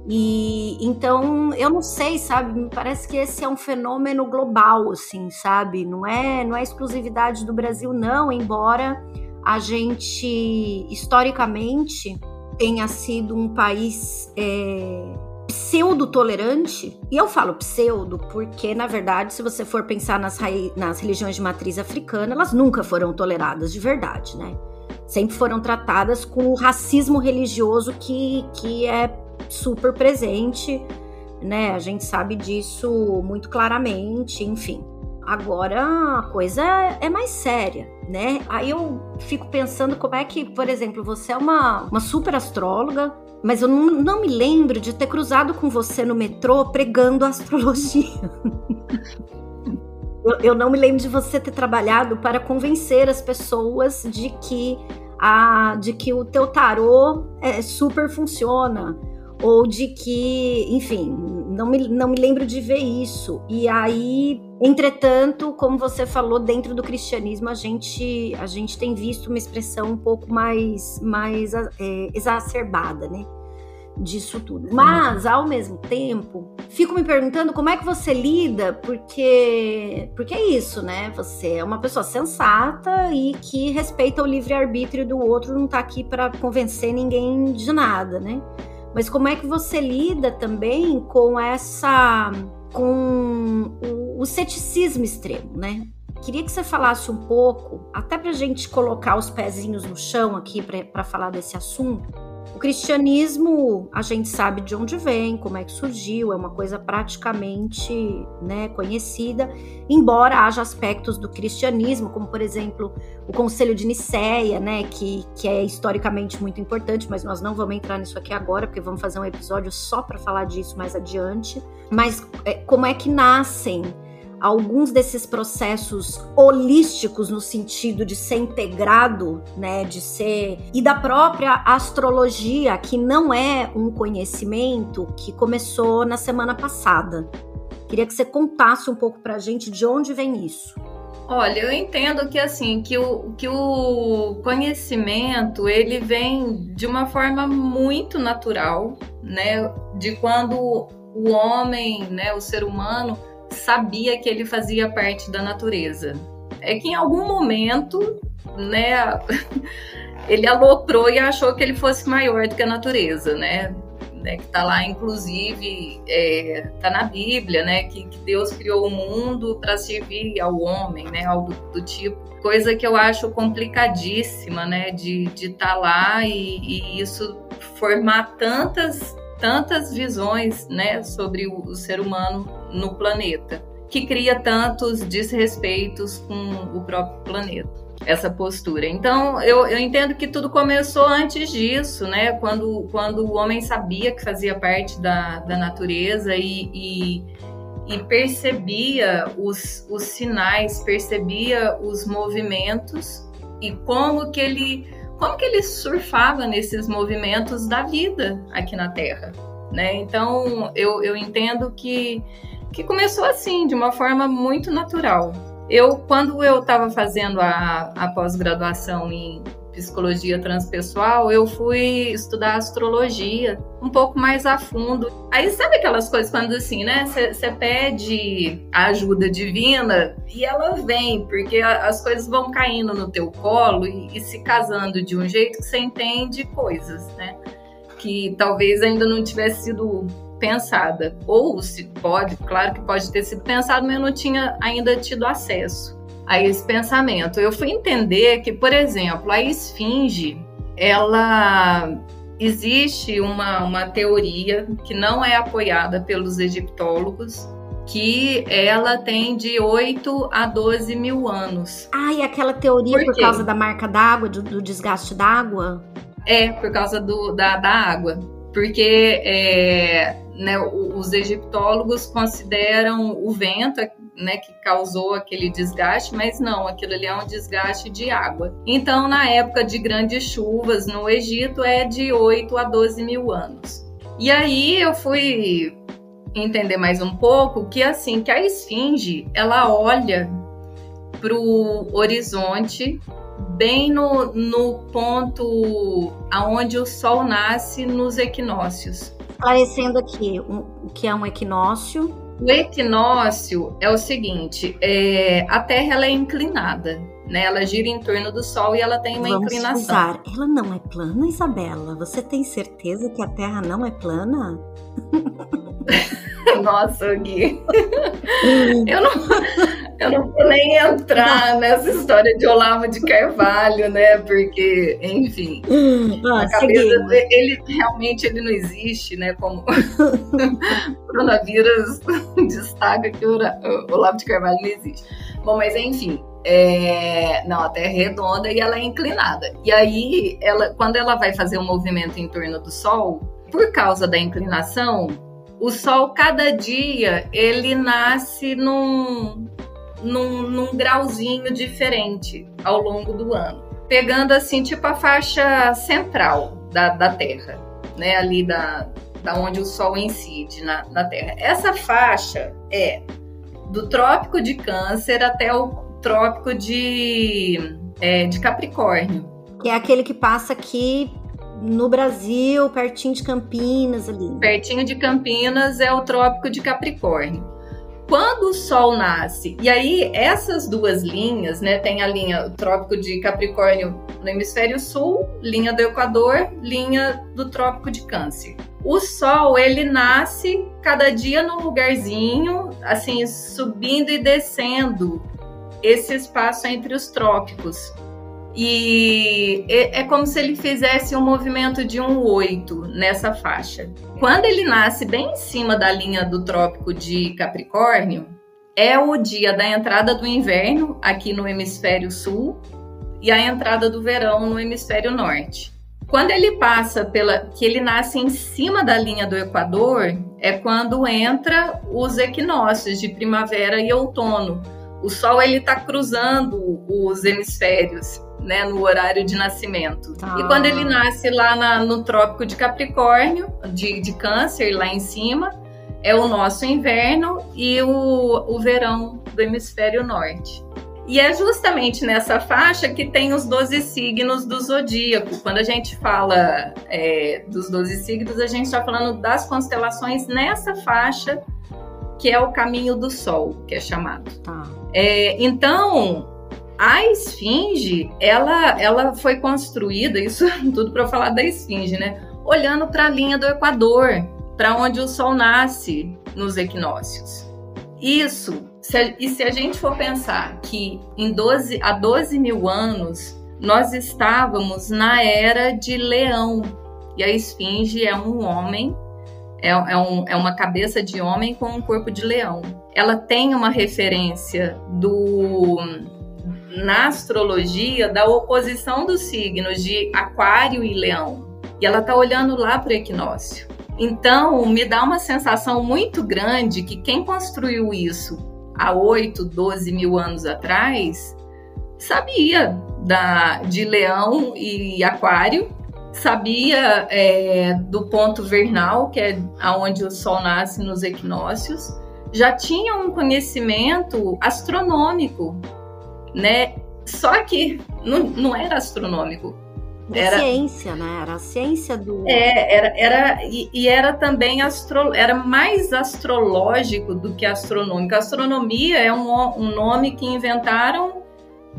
E então eu não sei, sabe? Me parece que esse é um fenômeno global, assim, sabe? Não é, não é exclusividade do Brasil, não, embora a gente historicamente tenha sido um país é, pseudo-tolerante, e eu falo pseudo porque, na verdade, se você for pensar nas, nas religiões de matriz africana, elas nunca foram toleradas de verdade, né? Sempre foram tratadas com o racismo religioso que, que é super presente, né? A gente sabe disso muito claramente, enfim. Agora a coisa é mais séria, né? Aí eu fico pensando como é que, por exemplo, você é uma, uma super astróloga, mas eu não, me lembro de ter cruzado com você no metrô pregando astrologia. eu, eu não me lembro de você ter trabalhado para convencer as pessoas de que a, de que o teu tarô é, super funciona ou de que, enfim, não me, não me lembro de ver isso. E aí, Entretanto, como você falou, dentro do cristianismo a gente a gente tem visto uma expressão um pouco mais mais é, exacerbada, né? Disso tudo. Mas, ao mesmo tempo, fico me perguntando como é que você lida, porque porque é isso, né? Você é uma pessoa sensata e que respeita o livre-arbítrio do outro, não tá aqui para convencer ninguém de nada, né? Mas como é que você lida também com essa com o, o ceticismo extremo, né? Queria que você falasse um pouco, até para a gente colocar os pezinhos no chão aqui para falar desse assunto, o cristianismo, a gente sabe de onde vem, como é que surgiu, é uma coisa praticamente né, conhecida, embora haja aspectos do cristianismo, como por exemplo o Conselho de Nicéia, né, que, que é historicamente muito importante, mas nós não vamos entrar nisso aqui agora, porque vamos fazer um episódio só para falar disso mais adiante. Mas é, como é que nascem alguns desses processos holísticos no sentido de ser integrado, né, de ser e da própria astrologia, que não é um conhecimento que começou na semana passada. Queria que você contasse um pouco para a gente de onde vem isso. Olha, eu entendo que assim que o, que o conhecimento ele vem de uma forma muito natural, né? De quando o homem, né, o ser humano sabia que ele fazia parte da natureza. É que em algum momento, né, ele aloprou e achou que ele fosse maior do que a natureza, né? né que está lá, inclusive, é, tá na Bíblia, né? Que, que Deus criou o mundo para servir ao homem, né? Algo do tipo. Coisa que eu acho complicadíssima, né? De estar tá lá e, e isso formar tantas tantas visões né, sobre o, o ser humano no planeta, que cria tantos desrespeitos com o próprio planeta essa postura. Então, eu, eu, entendo que tudo começou antes disso, né? Quando, quando o homem sabia que fazia parte da, da natureza e, e, e percebia os, os sinais, percebia os movimentos e como que ele como que ele surfava nesses movimentos da vida aqui na Terra, né? Então eu, eu entendo que, que começou assim, de uma forma muito natural. Eu, quando eu estava fazendo a, a pós-graduação em psicologia transpessoal, eu fui estudar astrologia um pouco mais a fundo. Aí sabe aquelas coisas quando assim, né? Você pede a ajuda divina e ela vem, porque as coisas vão caindo no teu colo e, e se casando de um jeito que você entende coisas, né? Que talvez ainda não tivesse sido pensada. Ou se pode, claro que pode ter sido pensado, mas eu não tinha ainda tido acesso a esse pensamento. Eu fui entender que, por exemplo, a esfinge, ela existe uma, uma teoria que não é apoiada pelos egiptólogos, que ela tem de 8 a 12 mil anos. Ah, e aquela teoria por, por causa da marca d'água, do, do, desgaste d'água? É, por causa do, da, da água. Porque é, né, os egiptólogos consideram o vento, né, que causou aquele desgaste, mas não, aquilo ali é um desgaste de água. Então, na época de grandes chuvas no Egito, é de 8 a 12 mil anos. E aí eu fui entender mais um pouco que assim que a esfinge ela olha para o horizonte bem no, no ponto aonde o sol nasce nos equinócios esclarecendo aqui o que é um equinócio. O equinócio é o seguinte: é, a Terra ela é inclinada, né? Ela gira em torno do Sol e ela tem uma Vamos inclinação. Usar. Ela não é plana, Isabela? Você tem certeza que a Terra não é plana? Nossa, Gui. eu não, eu não vou nem entrar nessa história de Olavo de Carvalho, né? Porque, enfim, ah, a cabeça ele realmente ele não existe, né? Como coronavírus destaca que o Olavo de Carvalho não existe. Bom, mas enfim, é, não, a Terra é redonda e ela é inclinada. E aí, ela, quando ela vai fazer um movimento em torno do Sol, por causa da inclinação, o Sol cada dia ele nasce num, num, num grauzinho diferente ao longo do ano, pegando assim tipo a faixa central da, da Terra, né, ali da, da onde o Sol incide na, na Terra. Essa faixa é do trópico de Câncer até o trópico de, é, de Capricórnio. Que é aquele que passa aqui no Brasil, pertinho de Campinas ali. Pertinho de Campinas é o trópico de Capricórnio. Quando o Sol nasce, e aí essas duas linhas, né, tem a linha Trópico de Capricórnio no hemisfério sul, linha do Equador, linha do Trópico de Câncer. O Sol, ele nasce cada dia num lugarzinho, assim, subindo e descendo esse espaço entre os trópicos. E é como se ele fizesse um movimento de um oito nessa faixa. Quando ele nasce bem em cima da linha do Trópico de Capricórnio, é o dia da entrada do inverno aqui no hemisfério sul e a entrada do verão no hemisfério norte. Quando ele passa pela que ele nasce em cima da linha do Equador, é quando entra os equinócios de primavera e outono. O Sol ele está cruzando os hemisférios né, no horário de nascimento. Ah. E quando ele nasce lá na, no Trópico de Capricórnio, de, de Câncer, lá em cima, é o nosso inverno e o, o verão do hemisfério norte. E é justamente nessa faixa que tem os 12 signos do zodíaco. Quando a gente fala é, dos 12 signos, a gente está falando das constelações nessa faixa, que é o caminho do Sol, que é chamado. Tá. É, então, a esfinge, ela, ela foi construída, isso tudo para falar da esfinge, né? Olhando para a linha do Equador, para onde o Sol nasce nos equinócios. Isso, se a, e se a gente for pensar que em 12, há 12 mil anos nós estávamos na era de leão, e a esfinge é um homem, é, é, um, é uma cabeça de homem com um corpo de leão. Ela tem uma referência do na astrologia da oposição dos signos de Aquário e Leão. E ela está olhando lá para o equinócio. Então, me dá uma sensação muito grande que quem construiu isso há 8, 12 mil anos atrás sabia da, de Leão e Aquário, sabia é, do ponto vernal, que é aonde o Sol nasce nos equinócios, já tinha um conhecimento astronômico né? Só que não, não era astronômico. Era ciência, né? Era a ciência do. É, era, era e, e, era também astro, era mais astrológico do que astronômico. Astronomia é um, um nome que inventaram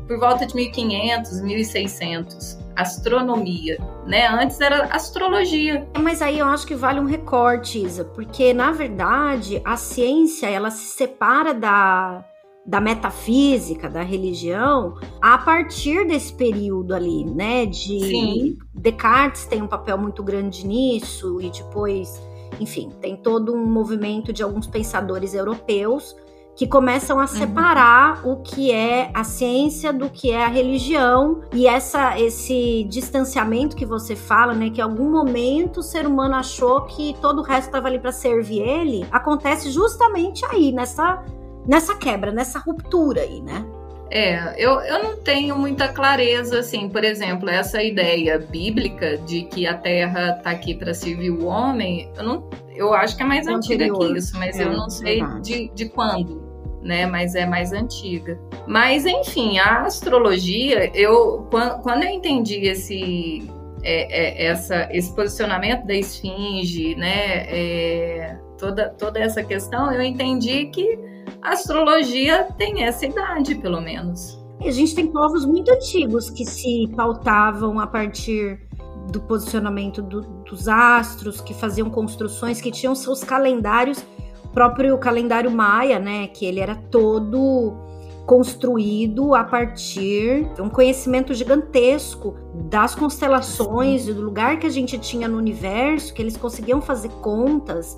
por volta de 1500, 1600. Astronomia, né? Antes era astrologia. Mas aí eu acho que vale um recorte, Isa, porque na verdade a ciência ela se separa da da metafísica, da religião, a partir desse período ali, né? De Sim. Descartes tem um papel muito grande nisso, e depois, enfim, tem todo um movimento de alguns pensadores europeus que começam a uhum. separar uhum. o que é a ciência do que é a religião e essa esse distanciamento que você fala, né, que em algum momento o ser humano achou que todo o resto estava ali para servir ele, acontece justamente aí nessa nessa quebra, nessa ruptura aí, né? É, eu, eu não tenho muita clareza, assim, por exemplo, essa ideia bíblica de que a Terra está aqui para servir o homem, eu, não, eu acho que é mais é antiga anterior. que isso, mas é, eu não sei de, de quando, né? Mas é mais antiga. Mas, enfim, a astrologia, eu quando, quando eu entendi esse, é, é, essa, esse posicionamento da esfinge, né? É, toda, toda essa questão, eu entendi que a astrologia tem essa idade, pelo menos. A gente tem povos muito antigos que se pautavam a partir do posicionamento do, dos astros, que faziam construções, que tinham seus calendários, o próprio calendário maia, né, que ele era todo construído a partir de um conhecimento gigantesco das constelações, do lugar que a gente tinha no universo, que eles conseguiam fazer contas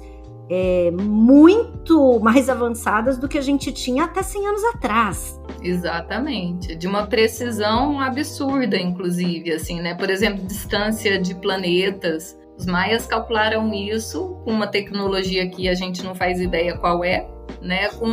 é, muito mais avançadas do que a gente tinha até 100 anos atrás. Exatamente, de uma precisão absurda, inclusive, assim, né? Por exemplo, distância de planetas. Os maias calcularam isso com uma tecnologia que a gente não faz ideia qual é, né? Com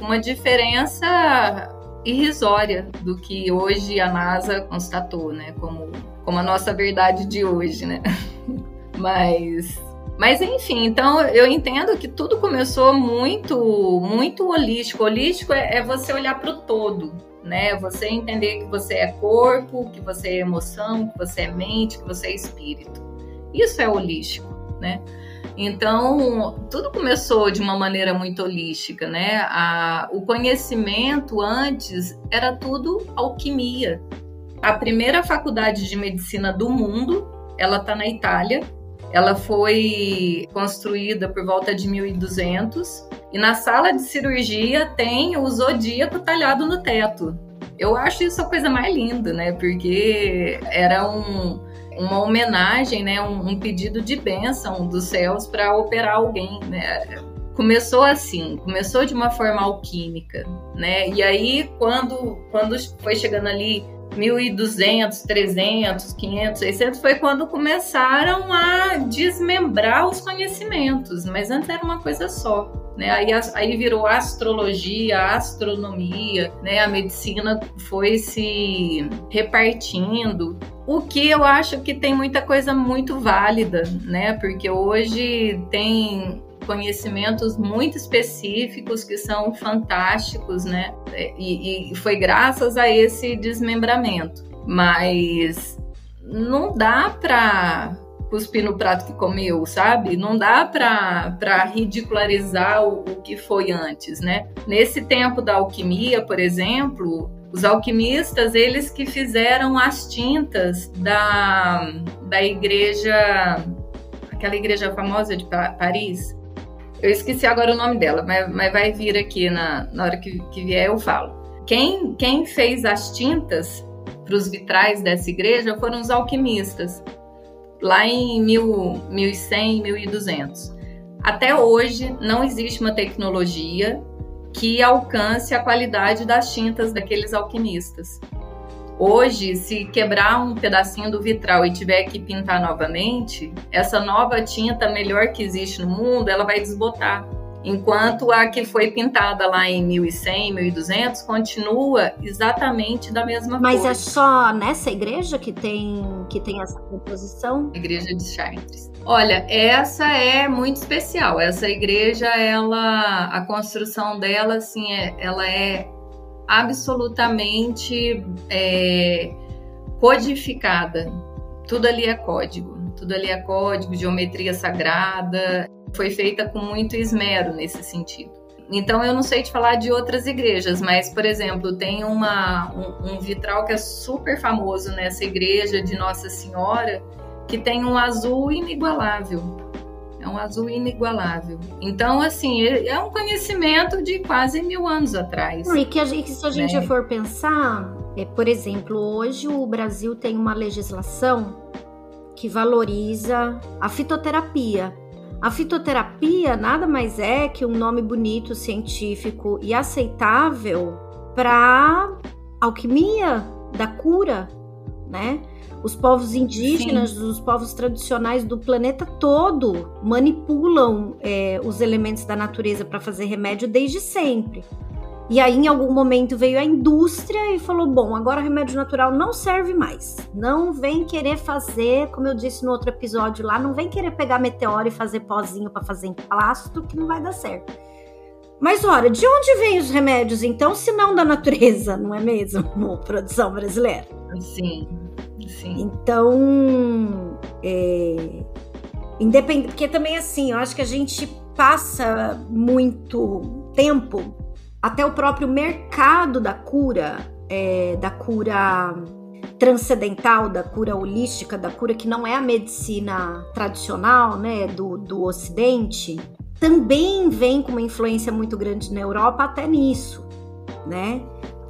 uma diferença irrisória do que hoje a NASA constatou, né? Como, como a nossa verdade de hoje, né? Mas Mas enfim, então eu entendo que tudo começou muito, muito holístico. Holístico é, é você olhar para o todo, né? Você entender que você é corpo, que você é emoção, que você é mente, que você é espírito. Isso é holístico, né? Então, tudo começou de uma maneira muito holística, né? A, o conhecimento antes era tudo alquimia. A primeira faculdade de medicina do mundo, ela está na Itália, ela foi construída por volta de 1200 e na sala de cirurgia tem o zodíaco talhado no teto. Eu acho isso a coisa mais linda, né? Porque era um, uma homenagem, né? Um, um pedido de bênção dos céus para operar alguém, né? Começou assim, começou de uma forma alquímica, né? E aí, quando, quando foi chegando ali 1.200, 300, 500, 600 foi quando começaram a desmembrar os conhecimentos, mas antes era uma coisa só. Né? Aí, aí virou astrologia, astronomia, né? a medicina foi se repartindo. O que eu acho que tem muita coisa muito válida, né? Porque hoje tem conhecimentos muito específicos que são fantásticos, né? E, e foi graças a esse desmembramento. Mas não dá para cuspir no prato que comeu, sabe? Não dá para ridicularizar o, o que foi antes, né? Nesse tempo da alquimia, por exemplo, os alquimistas, eles que fizeram as tintas da, da igreja, aquela igreja famosa de Paris, eu esqueci agora o nome dela, mas, mas vai vir aqui na, na hora que, que vier eu falo. Quem, quem fez as tintas para os vitrais dessa igreja foram os alquimistas, lá em mil, 1100, 1200. Até hoje não existe uma tecnologia que alcance a qualidade das tintas daqueles alquimistas. Hoje, se quebrar um pedacinho do vitral e tiver que pintar novamente, essa nova tinta melhor que existe no mundo, ela vai desbotar. Enquanto a que foi pintada lá em 1100, 1200 continua exatamente da mesma Mas cor. Mas é só nessa igreja que tem que tem essa composição? Igreja de Chartres. Olha, essa é muito especial. Essa igreja, ela, a construção dela, assim, é, ela é absolutamente é, codificada. Tudo ali é código, tudo ali é código, geometria sagrada. Foi feita com muito esmero nesse sentido. Então eu não sei te falar de outras igrejas, mas por exemplo tem uma, um, um vitral que é super famoso nessa igreja de Nossa Senhora que tem um azul inigualável. É um azul inigualável. Então, assim, é um conhecimento de quase mil anos atrás. E que, a gente, se a gente né? for pensar, é, por exemplo, hoje o Brasil tem uma legislação que valoriza a fitoterapia. A fitoterapia nada mais é que um nome bonito, científico e aceitável para alquimia da cura, né? Os povos indígenas, Sim. os povos tradicionais do planeta todo manipulam é, os elementos da natureza para fazer remédio desde sempre. E aí, em algum momento, veio a indústria e falou: bom, agora o remédio natural não serve mais. Não vem querer fazer, como eu disse no outro episódio lá, não vem querer pegar meteoro e fazer pozinho para fazer em plástico, que não vai dar certo. Mas ora, de onde vêm os remédios então, se não da natureza, não é mesmo? Produção brasileira. Sim. Sim. Então, é, porque também assim, eu acho que a gente passa muito tempo até o próprio mercado da cura, é, da cura transcendental, da cura holística, da cura que não é a medicina tradicional, né, do, do Ocidente, também vem com uma influência muito grande na Europa até nisso, né?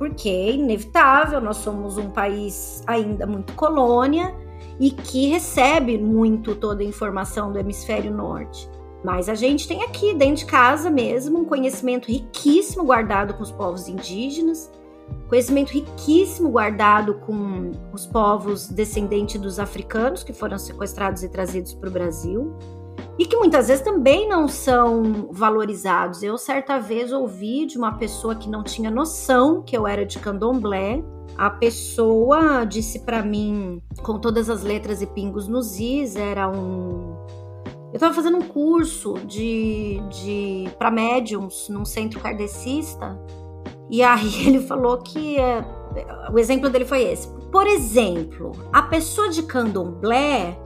Porque é inevitável, nós somos um país ainda muito colônia e que recebe muito toda a informação do hemisfério norte. Mas a gente tem aqui dentro de casa mesmo um conhecimento riquíssimo guardado com os povos indígenas, conhecimento riquíssimo guardado com os povos descendentes dos africanos que foram sequestrados e trazidos para o Brasil e que muitas vezes também não são valorizados. Eu certa vez ouvi de uma pessoa que não tinha noção que eu era de candomblé. A pessoa disse para mim, com todas as letras e pingos nos is, era um Eu estava fazendo um curso de, de para médiums num centro kardecista, e aí ele falou que é, o exemplo dele foi esse. Por exemplo, a pessoa de candomblé,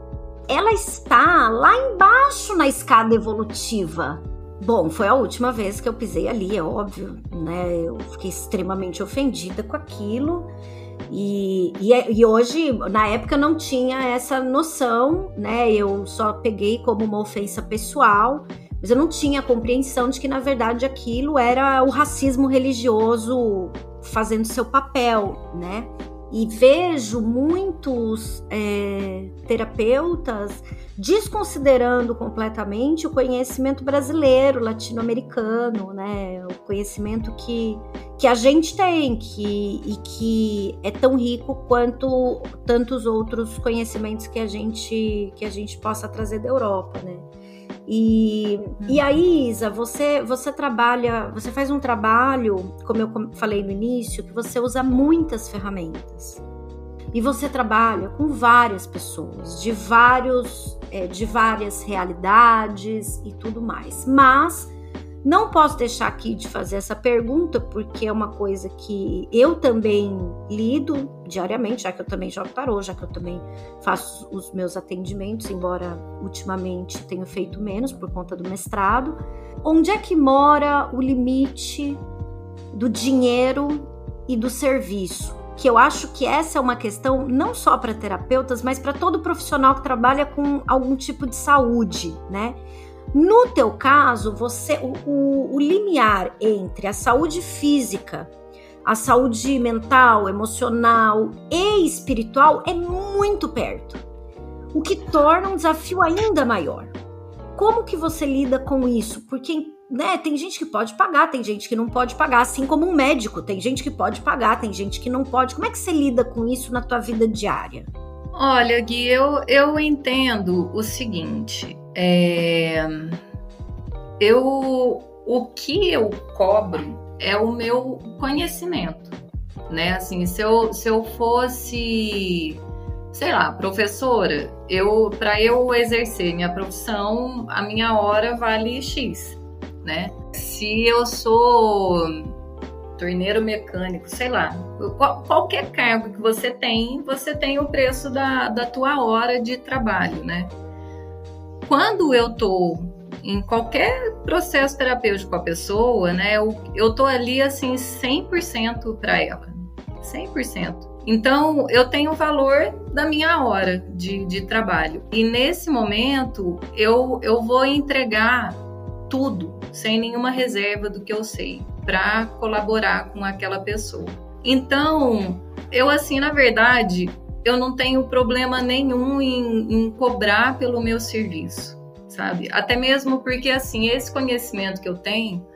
ela está lá embaixo na escada evolutiva. Bom, foi a última vez que eu pisei ali, é óbvio, né? Eu fiquei extremamente ofendida com aquilo. E, e, e, hoje, na época, não tinha essa noção, né? Eu só peguei como uma ofensa pessoal, mas eu não tinha a compreensão de que, na verdade, aquilo era o racismo religioso fazendo seu papel, né? E vejo muitos é, terapeutas desconsiderando completamente o conhecimento brasileiro, latino-americano, né? O conhecimento que, que a gente tem que, e que é tão rico quanto tantos outros conhecimentos que a gente, que a gente possa trazer da Europa, né? E, e uhum. aí, Isa, você, você trabalha, você faz um trabalho, como eu falei no início, que você usa muitas ferramentas. E você trabalha com várias pessoas, de vários, é, de várias realidades e tudo mais. Mas não posso deixar aqui de fazer essa pergunta, porque é uma coisa que eu também lido diariamente, já que eu também jogo tarô, já que eu também faço os meus atendimentos, embora ultimamente tenha feito menos por conta do mestrado. Onde é que mora o limite do dinheiro e do serviço? Que eu acho que essa é uma questão não só para terapeutas, mas para todo profissional que trabalha com algum tipo de saúde, né? No teu caso, você o, o, o limiar entre a saúde física, a saúde mental, emocional e espiritual é muito perto, o que torna um desafio ainda maior. Como que você lida com isso? Porque né, tem gente que pode pagar, tem gente que não pode pagar, assim como um médico, tem gente que pode pagar, tem gente que não pode. Como é que você lida com isso na tua vida diária? Olha, Gui, eu, eu entendo o seguinte. É, eu, o que eu cobro é o meu conhecimento, né? Assim, se eu, se eu fosse, sei lá, professora, eu para eu exercer minha profissão, a minha hora vale X, né? Se eu sou torneiro mecânico, sei lá, qualquer cargo que você tem, você tem o preço da, da tua hora de trabalho, né? Quando eu tô em qualquer processo terapêutico com a pessoa, né, eu, eu tô ali assim 100% para ela. 100%. Então, eu tenho o valor da minha hora de, de trabalho. E nesse momento, eu, eu vou entregar tudo, sem nenhuma reserva do que eu sei, para colaborar com aquela pessoa. Então, eu, assim, na verdade, eu não tenho problema nenhum em, em cobrar pelo meu serviço, sabe? Até mesmo porque, assim, esse conhecimento que eu tenho,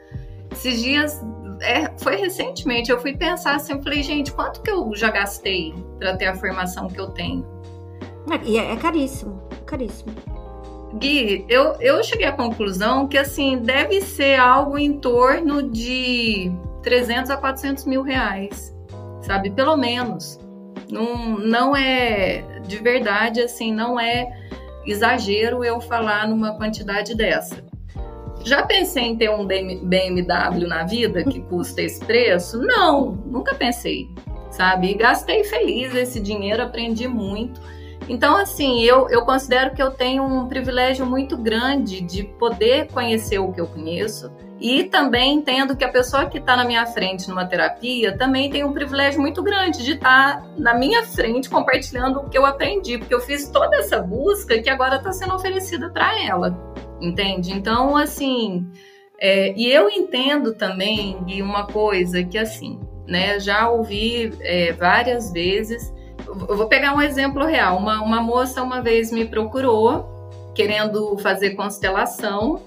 esses dias é, foi recentemente, eu fui pensar assim, eu falei, gente, quanto que eu já gastei para ter a formação que eu tenho? É, e é, é caríssimo, caríssimo. Gui, eu, eu cheguei à conclusão que, assim, deve ser algo em torno de 300 a 400 mil reais, sabe? Pelo menos. Não, não é de verdade, assim, não é exagero eu falar numa quantidade dessa. Já pensei em ter um BMW na vida que custa esse preço? Não, nunca pensei, sabe? E gastei feliz esse dinheiro, aprendi muito. Então, assim, eu, eu considero que eu tenho um privilégio muito grande de poder conhecer o que eu conheço, e também entendo que a pessoa que está na minha frente numa terapia também tem um privilégio muito grande de estar tá na minha frente compartilhando o que eu aprendi, porque eu fiz toda essa busca que agora está sendo oferecida para ela, entende? Então, assim, é, e eu entendo também uma coisa que assim, né, já ouvi é, várias vezes. Eu vou pegar um exemplo real. Uma, uma moça uma vez me procurou querendo fazer constelação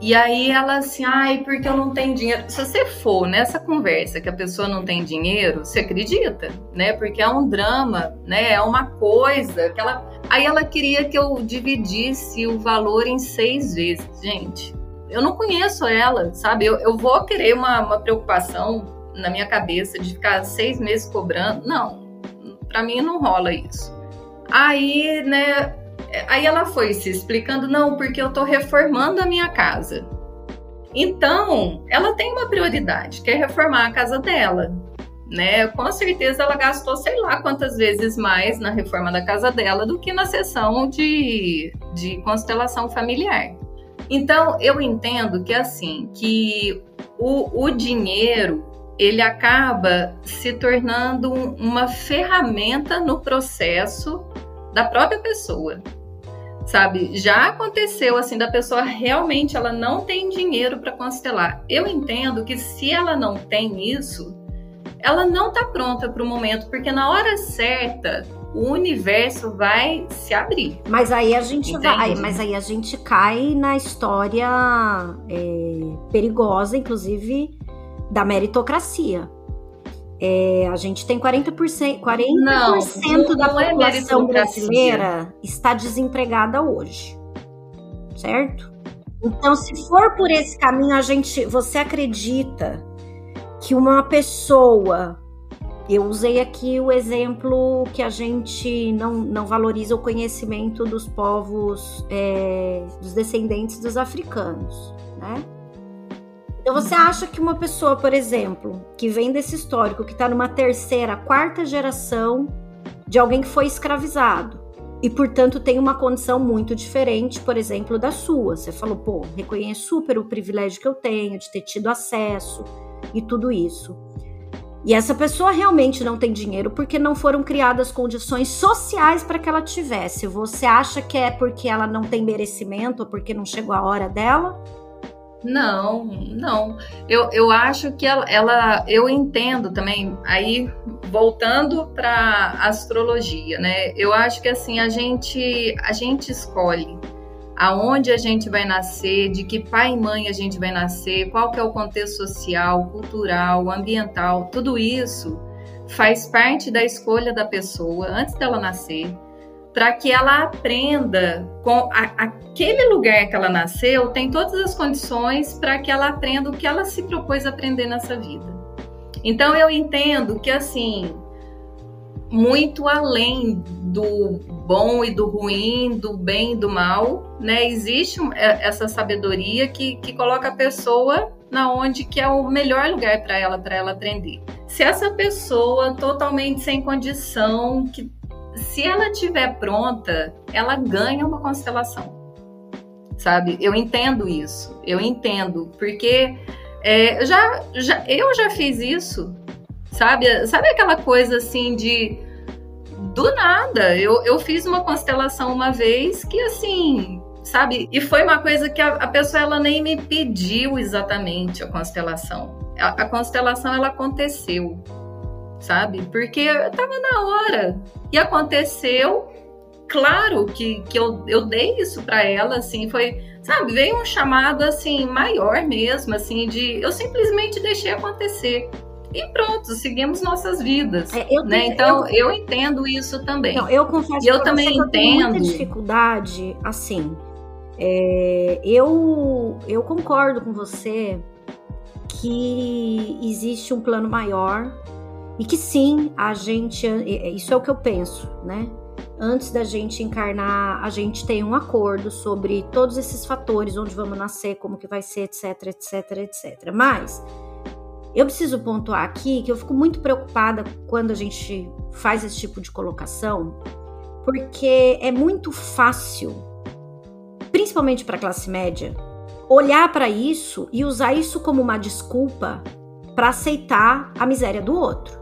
e aí ela assim, ai, porque eu não tenho dinheiro. Se você for nessa conversa que a pessoa não tem dinheiro, você acredita, né? Porque é um drama, né? É uma coisa que ela. Aí ela queria que eu dividisse o valor em seis vezes. Gente, eu não conheço ela, sabe? Eu, eu vou querer uma, uma preocupação na minha cabeça de ficar seis meses cobrando. Não, para mim não rola isso. Aí, né, Aí ela foi se explicando, não, porque eu tô reformando a minha casa. Então, ela tem uma prioridade, que é reformar a casa dela. Né? Com certeza ela gastou sei lá quantas vezes mais na reforma da casa dela do que na sessão de, de constelação familiar. Então, eu entendo que assim, que o, o dinheiro ele acaba se tornando uma ferramenta no processo da própria pessoa sabe? Já aconteceu assim da pessoa realmente ela não tem dinheiro para constelar. Eu entendo que se ela não tem isso, ela não está pronta para o momento, porque na hora certa o universo vai se abrir. Mas aí a gente Entende? vai, mas aí a gente cai na história é, perigosa, inclusive da meritocracia. É, a gente tem 40%, 40 não, não da é população é brasileira está desempregada hoje. Certo? Então, se for por esse caminho, a gente, você acredita que uma pessoa, eu usei aqui o exemplo que a gente não, não valoriza o conhecimento dos povos, é, dos descendentes dos africanos, né? Então você acha que uma pessoa, por exemplo, que vem desse histórico, que está numa terceira, quarta geração de alguém que foi escravizado e, portanto, tem uma condição muito diferente, por exemplo, da sua. Você falou, pô, reconheço super o privilégio que eu tenho de ter tido acesso e tudo isso. E essa pessoa realmente não tem dinheiro porque não foram criadas condições sociais para que ela tivesse. Você acha que é porque ela não tem merecimento ou porque não chegou a hora dela? Não, não. Eu, eu acho que ela, ela, eu entendo também, aí voltando para astrologia, né? Eu acho que assim, a gente, a gente escolhe aonde a gente vai nascer, de que pai e mãe a gente vai nascer, qual que é o contexto social, cultural, ambiental, tudo isso faz parte da escolha da pessoa antes dela nascer para que ela aprenda com a, aquele lugar que ela nasceu, tem todas as condições para que ela aprenda o que ela se propôs a aprender nessa vida. Então eu entendo que assim, muito além do bom e do ruim, do bem e do mal, né? Existe é, essa sabedoria que, que coloca a pessoa na onde que é o melhor lugar para ela, para ela aprender. Se essa pessoa totalmente sem condição, que se ela tiver pronta, ela ganha uma constelação. Sabe? Eu entendo isso. Eu entendo. Porque é, já, já, eu já fiz isso. Sabe? Sabe aquela coisa assim de. Do nada. Eu, eu fiz uma constelação uma vez que assim. Sabe? E foi uma coisa que a, a pessoa ela nem me pediu exatamente a constelação. A, a constelação ela aconteceu sabe? Porque tava na hora. E aconteceu, claro que, que eu, eu dei isso para ela, assim, foi, sabe, veio um chamado assim, maior mesmo, assim, de eu simplesmente deixei acontecer. E pronto, seguimos nossas vidas. É, eu, né? Então, eu, eu, entendo isso também. Não, eu confesso e eu também entendo. Eu tenho muita dificuldade, assim. É, eu, eu concordo com você que existe um plano maior e que sim, a gente, isso é o que eu penso, né? Antes da gente encarnar, a gente tem um acordo sobre todos esses fatores, onde vamos nascer, como que vai ser, etc, etc, etc. Mas eu preciso pontuar aqui que eu fico muito preocupada quando a gente faz esse tipo de colocação, porque é muito fácil, principalmente para a classe média, olhar para isso e usar isso como uma desculpa para aceitar a miséria do outro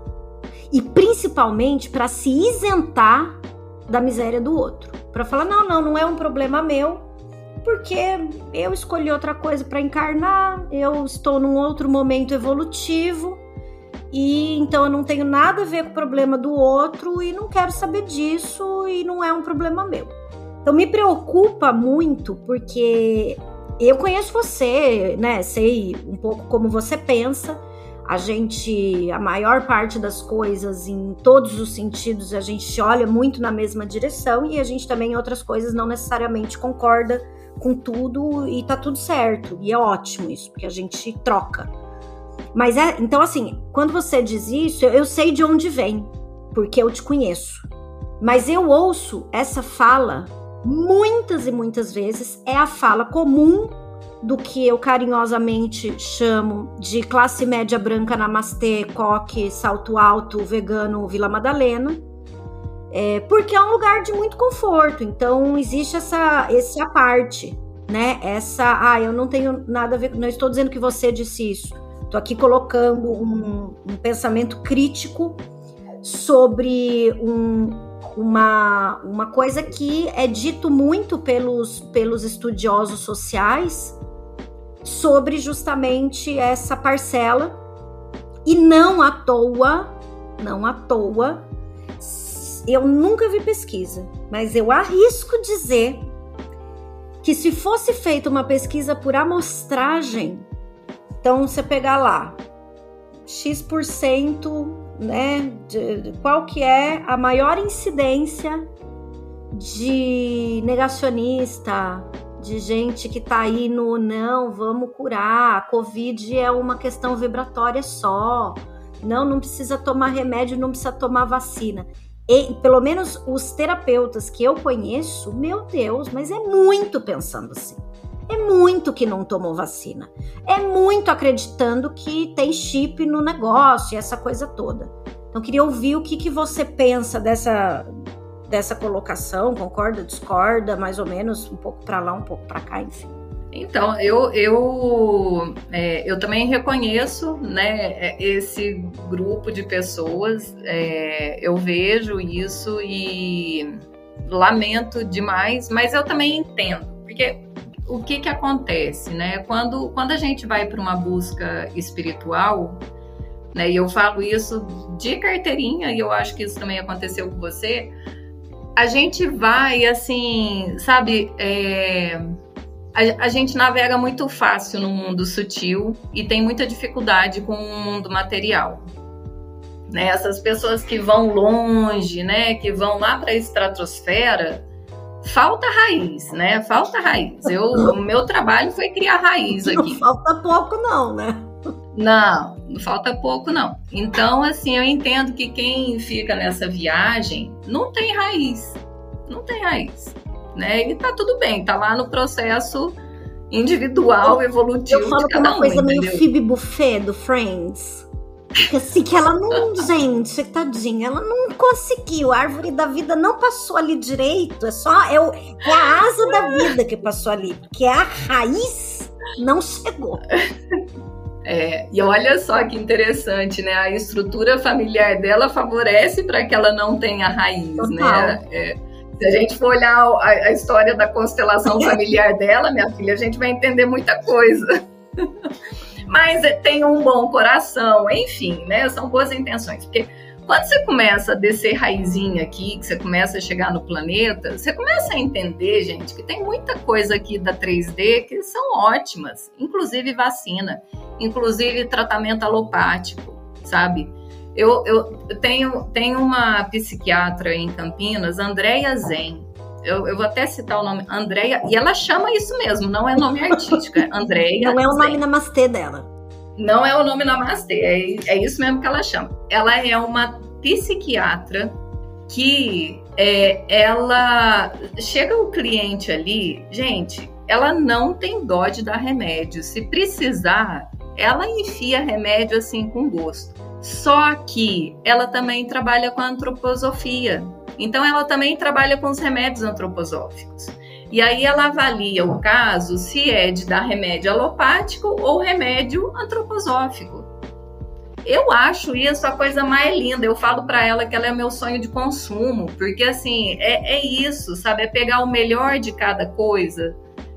e principalmente para se isentar da miséria do outro, para falar não, não, não é um problema meu, porque eu escolhi outra coisa para encarnar, eu estou num outro momento evolutivo e então eu não tenho nada a ver com o problema do outro e não quero saber disso e não é um problema meu. Então me preocupa muito porque eu conheço você, né? Sei um pouco como você pensa a gente, a maior parte das coisas, em todos os sentidos, a gente olha muito na mesma direção e a gente também, em outras coisas, não necessariamente concorda com tudo e tá tudo certo. E é ótimo isso, porque a gente troca. Mas é, então assim, quando você diz isso, eu, eu sei de onde vem, porque eu te conheço. Mas eu ouço essa fala muitas e muitas vezes é a fala comum do que eu carinhosamente chamo de classe média branca namastê, coque, salto alto, vegano, Vila Madalena, é, porque é um lugar de muito conforto. Então existe essa essa parte, né? Essa, ah, eu não tenho nada a ver, não estou dizendo que você disse isso. Estou aqui colocando um, um pensamento crítico sobre um, uma, uma coisa que é dito muito pelos, pelos estudiosos sociais sobre justamente essa parcela. E não à toa, não à toa, eu nunca vi pesquisa, mas eu arrisco dizer que se fosse feita uma pesquisa por amostragem, então você pegar lá X% né, de, de qual que é a maior incidência de negacionista, de gente que tá aí no não, vamos curar, a Covid é uma questão vibratória só, não, não precisa tomar remédio, não precisa tomar vacina. E, pelo menos os terapeutas que eu conheço, meu Deus, mas é muito pensando assim. É muito que não tomou vacina. É muito acreditando que tem chip no negócio e essa coisa toda. Então, queria ouvir o que, que você pensa dessa, dessa colocação. Concorda, discorda, mais ou menos, um pouco para lá, um pouco para cá, enfim. Então, eu, eu, é, eu também reconheço né, esse grupo de pessoas, é, eu vejo isso e lamento demais, mas eu também entendo, porque o que, que acontece, né? Quando, quando a gente vai para uma busca espiritual, né? E eu falo isso de carteirinha, e eu acho que isso também aconteceu com você. A gente vai, assim, sabe, é, a, a, gente navega muito fácil no mundo sutil e tem muita dificuldade com o mundo material. Né? Essas pessoas que vão longe, né, que vão lá para a estratosfera, falta raiz, né? Falta raiz. Eu, o meu trabalho foi criar raiz aqui. Não falta pouco, não, né? Não, não falta pouco, não. Então, assim, eu entendo que quem fica nessa viagem não tem raiz. Não tem raiz. Né? E tá tudo bem, tá lá no processo individual, evolutivo. Eu falo que é uma um, coisa meio Phoebe Buffet do Friends Assim, que ela não, gente, tadinha, ela não conseguiu. A árvore da vida não passou ali direito. É só é, o, é a asa da vida que passou ali, porque a raiz não chegou. É, e olha só que interessante, né? A estrutura familiar dela favorece para que ela não tenha raiz, né? Total. né? É, se a gente for olhar a, a história da constelação familiar dela, minha filha, a gente vai entender muita coisa. mas tem um bom coração, enfim, né? São boas intenções. Porque quando você começa a descer raizinha aqui, que você começa a chegar no planeta, você começa a entender, gente, que tem muita coisa aqui da 3D que são ótimas, inclusive vacina, inclusive tratamento alopático, sabe? Eu, eu tenho, tenho uma psiquiatra em Campinas, Andréia Zen, eu, eu, vou até citar o nome, Andréia, e ela chama isso mesmo, não é nome artístico, é Andréia. Não é o nome namastê dela. Não é o nome namastê, é, é isso mesmo que ela chama. Ela é uma psiquiatra que é, ela chega o cliente ali, gente, ela não tem dó de dar remédio. Se precisar, ela enfia remédio assim com gosto. Só que ela também trabalha com antroposofia. Então, ela também trabalha com os remédios antroposóficos. E aí ela avalia o caso se é de dar remédio alopático ou remédio antroposófico. Eu acho isso a coisa mais linda. Eu falo para ela que ela é meu sonho de consumo, porque assim, é, é isso, sabe? É pegar o melhor de cada coisa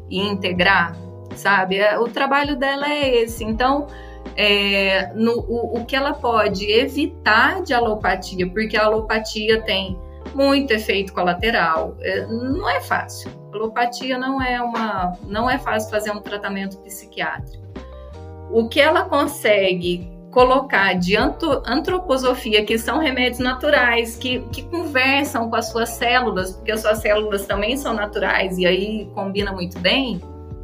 e integrar, sabe? É, o trabalho dela é esse. Então, é, no, o, o que ela pode evitar de alopatia, porque a alopatia tem muito efeito colateral. É, não é fácil. Alopatia não é uma, não é fácil fazer um tratamento psiquiátrico. O que ela consegue colocar de antroposofia, que são remédios naturais, que, que conversam com as suas células, porque as suas células também são naturais e aí combina muito bem,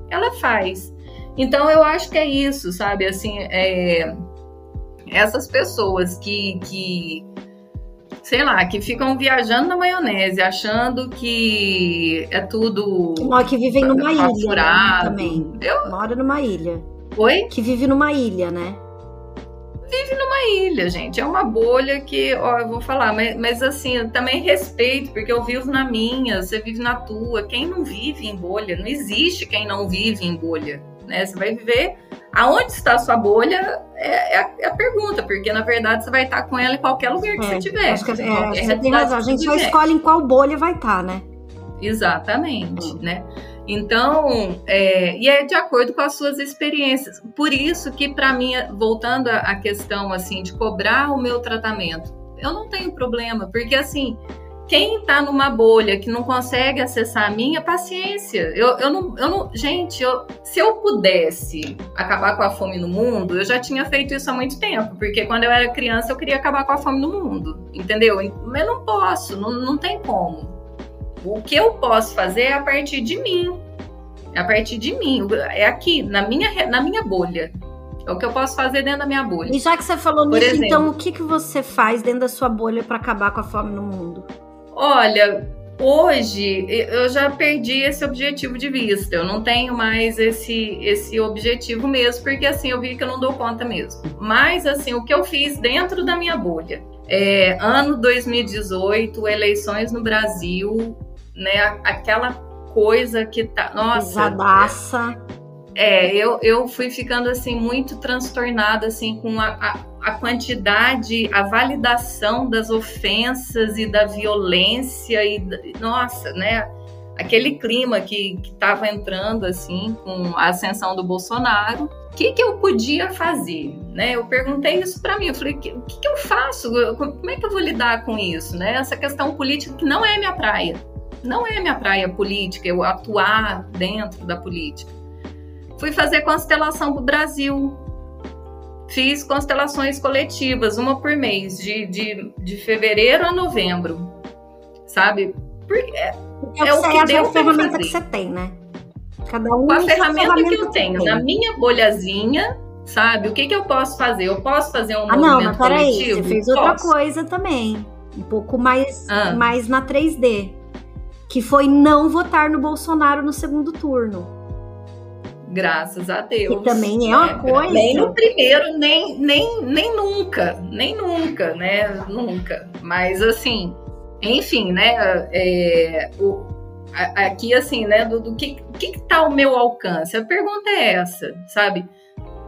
ela faz. Então eu acho que é isso, sabe? Assim, é, essas pessoas que, que sei lá, que ficam viajando na maionese, achando que é tudo. que vivem numa ilha né, também. Eu... Mora numa ilha. Oi? Que vive numa ilha, né? Vive numa ilha, gente. É uma bolha que, ó, eu vou falar, mas, mas assim, eu também respeito, porque eu vivo na minha, você vive na tua. Quem não vive em bolha? Não existe quem não vive em bolha, né? Você vai viver Aonde está a sua bolha é, é, a, é, a, pergunta, porque na verdade você vai estar com ela em qualquer lugar que é, você tiver. Acho que, é, você tem razão, a gente só escolhe em qual bolha vai estar, né? Exatamente, hum. né? Então, é, e é de acordo com as suas experiências. Por isso que, para mim, voltando à questão assim de cobrar o meu tratamento, eu não tenho problema, porque assim, quem está numa bolha que não consegue acessar a minha, paciência. Eu, eu, não, eu não. Gente, eu, se eu pudesse acabar com a fome no mundo, eu já tinha feito isso há muito tempo. Porque quando eu era criança, eu queria acabar com a fome no mundo. Entendeu? Mas eu não posso, não, não tem como. O que eu posso fazer é a partir de mim. É a partir de mim. É aqui, na minha, na minha bolha. É o que eu posso fazer dentro da minha bolha. E já que você falou Por nisso, exemplo, então o que, que você faz dentro da sua bolha para acabar com a fome no mundo? Olha, hoje eu já perdi esse objetivo de vista. Eu não tenho mais esse esse objetivo mesmo, porque assim eu vi que eu não dou conta mesmo. Mas assim, o que eu fiz dentro da minha bolha, é, ano 2018, eleições no Brasil, né? Aquela coisa que tá, nossa, Pesadaça. É, eu, eu fui ficando assim muito transtornada assim com a, a a quantidade, a validação das ofensas e da violência e nossa, né? Aquele clima que estava entrando assim com a ascensão do Bolsonaro, o que, que eu podia fazer, né? Eu perguntei isso para mim, eu falei, o que, que eu faço? Como é que eu vou lidar com isso, né? Essa questão política que não é minha praia, não é minha praia política, eu atuar dentro da política. Fui fazer constelação para o Brasil, fiz constelações coletivas, uma por mês, de, de, de fevereiro a novembro, sabe? Porque é, é o que deu a ferramenta fazer. que você tem, né? Cada um com a ferramenta, ferramenta que eu tenho, na minha bolhazinha, sabe? O que, que eu posso fazer? Eu posso fazer um ah, movimento não, mas peraí, coletivo? Você fez posso. outra coisa também, um pouco mais, ah. mais na 3D, que foi não votar no Bolsonaro no segundo turno. Graças a Deus. Que também é uma né? coisa. Nem no primeiro, nem, nem, nem nunca. Nem nunca, né? Nunca. Mas assim, enfim, né? É, o, aqui, assim, né? Do, do que, que tá o meu alcance? A pergunta é essa, sabe?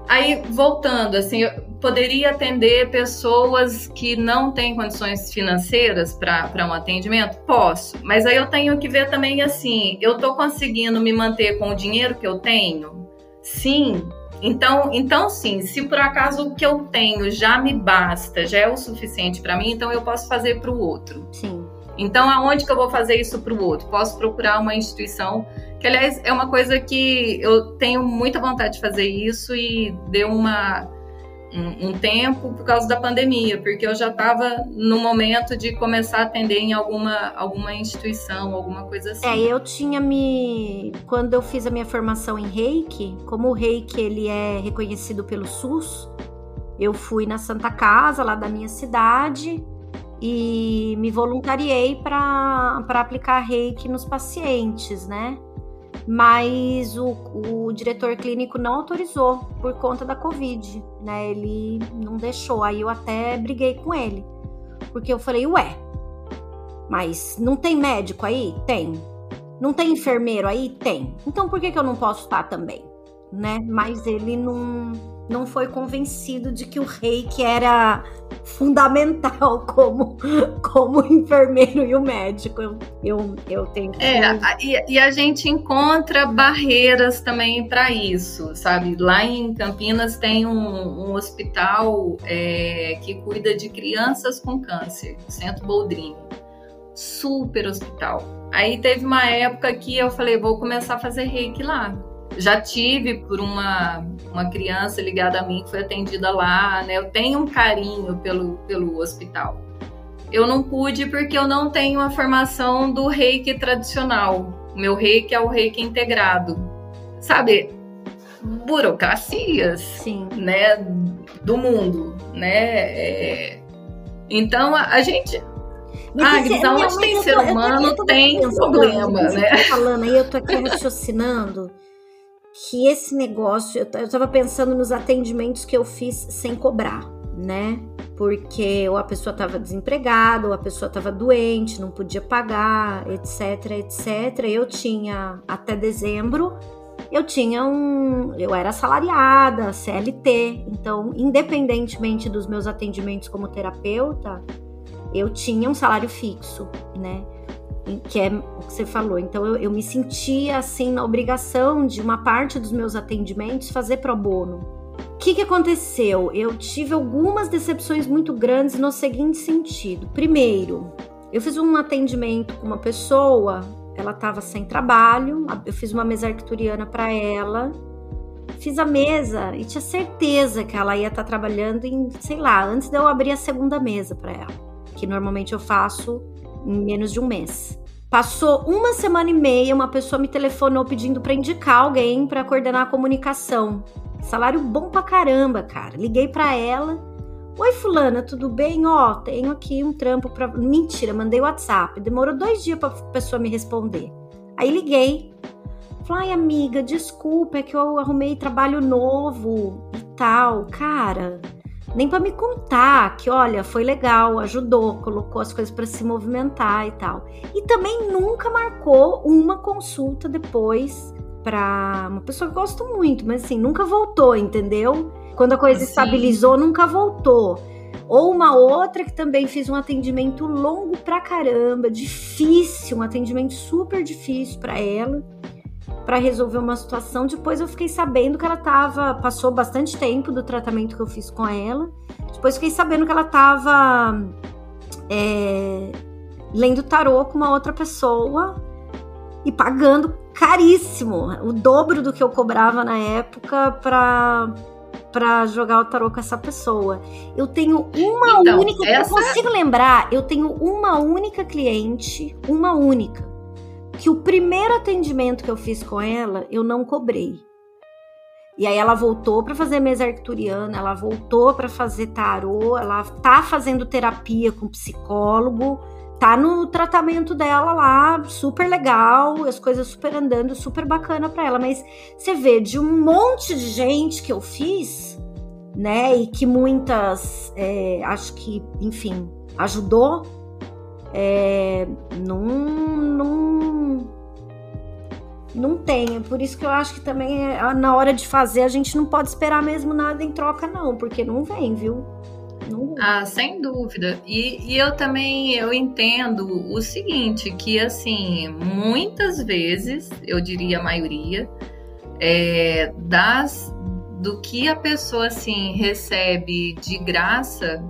Aí, voltando, assim, poderia atender pessoas que não têm condições financeiras para um atendimento? Posso, mas aí eu tenho que ver também assim: eu estou conseguindo me manter com o dinheiro que eu tenho? Sim. Então, então sim, se por acaso o que eu tenho já me basta, já é o suficiente para mim, então eu posso fazer para o outro. Sim. Então, aonde que eu vou fazer isso para o outro? Posso procurar uma instituição que, aliás, é uma coisa que eu tenho muita vontade de fazer isso e deu uma, um, um tempo por causa da pandemia, porque eu já estava no momento de começar a atender em alguma, alguma instituição, alguma coisa assim. É, eu tinha me. Quando eu fiz a minha formação em reiki, como o reiki ele é reconhecido pelo SUS, eu fui na Santa Casa, lá da minha cidade, e me voluntariei para aplicar reiki nos pacientes, né? mas o, o, diretor clínico não autorizou por conta da Covid, né? Ele não deixou. Aí eu até briguei com ele, porque eu falei, ué, mas não tem médico aí? Tem. Não tem enfermeiro aí? Tem. Então por que, que eu não posso estar também? Né? Mas ele não não foi convencido de que o reiki era fundamental como, como enfermeiro e o médico. Eu, eu, eu tenho que... É, e, e a gente encontra barreiras também para isso, sabe? Lá em Campinas tem um, um hospital é, que cuida de crianças com câncer, Centro Boldrini. Super hospital. Aí teve uma época que eu falei, vou começar a fazer reiki lá já tive por uma, uma criança ligada a mim que foi atendida lá, né? Eu tenho um carinho pelo, pelo hospital. Eu não pude porque eu não tenho a formação do reiki tradicional. O meu reiki é o reiki integrado. Sabe, burocracias, Sim. né, do mundo, né? É... Então a, a, gente ah, onde tem ser humano, tô tem problema, né? falando aí, eu tô aqui raciocinando que esse negócio, eu, eu tava pensando nos atendimentos que eu fiz sem cobrar, né? Porque ou a pessoa estava desempregada, ou a pessoa estava doente, não podia pagar, etc, etc. Eu tinha até dezembro, eu tinha um, eu era assalariada, CLT, então independentemente dos meus atendimentos como terapeuta, eu tinha um salário fixo, né? Que é o que você falou. Então eu, eu me sentia assim na obrigação de uma parte dos meus atendimentos fazer pro bono. O que, que aconteceu? Eu tive algumas decepções muito grandes no seguinte sentido. Primeiro, eu fiz um atendimento com uma pessoa, ela estava sem trabalho, eu fiz uma mesa arcturiana para ela, fiz a mesa e tinha certeza que ela ia estar tá trabalhando em, sei lá, antes de eu abrir a segunda mesa para ela, que normalmente eu faço em menos de um mês. Passou uma semana e meia, uma pessoa me telefonou pedindo para indicar alguém para coordenar a comunicação. Salário bom pra caramba, cara. Liguei para ela. Oi, fulana, tudo bem? Ó, tenho aqui um trampo para. Mentira, mandei WhatsApp. Demorou dois dias pra pessoa me responder. Aí liguei. Falei, amiga, desculpa, é que eu arrumei trabalho novo e tal. Cara, nem para me contar que, olha, foi legal, ajudou, colocou as coisas para se movimentar e tal. E também nunca marcou uma consulta depois para uma pessoa que eu gosto muito, mas assim, nunca voltou, entendeu? Quando a coisa assim. estabilizou, nunca voltou. Ou uma outra que também fez um atendimento longo pra caramba, difícil, um atendimento super difícil para ela para resolver uma situação. Depois eu fiquei sabendo que ela tava. Passou bastante tempo do tratamento que eu fiz com ela. Depois fiquei sabendo que ela tava é, lendo tarô com uma outra pessoa e pagando caríssimo, o dobro do que eu cobrava na época para para jogar o tarô com essa pessoa. Eu tenho uma então, única, essa... eu consigo lembrar, eu tenho uma única cliente, uma única que o primeiro atendimento que eu fiz com ela, eu não cobrei. E aí ela voltou para fazer mesa arcturiana, ela voltou para fazer tarô, ela tá fazendo terapia com psicólogo, tá no tratamento dela lá, super legal, as coisas super andando, super bacana para ela, mas você vê de um monte de gente que eu fiz, né, e que muitas, é, acho que, enfim, ajudou, é, não, não não tem. Por isso que eu acho que também é, na hora de fazer a gente não pode esperar mesmo nada em troca, não, porque não vem, viu? Não vem. Ah, sem dúvida. E, e eu também eu entendo o seguinte, que assim, muitas vezes, eu diria a maioria, é, das do que a pessoa assim recebe de graça,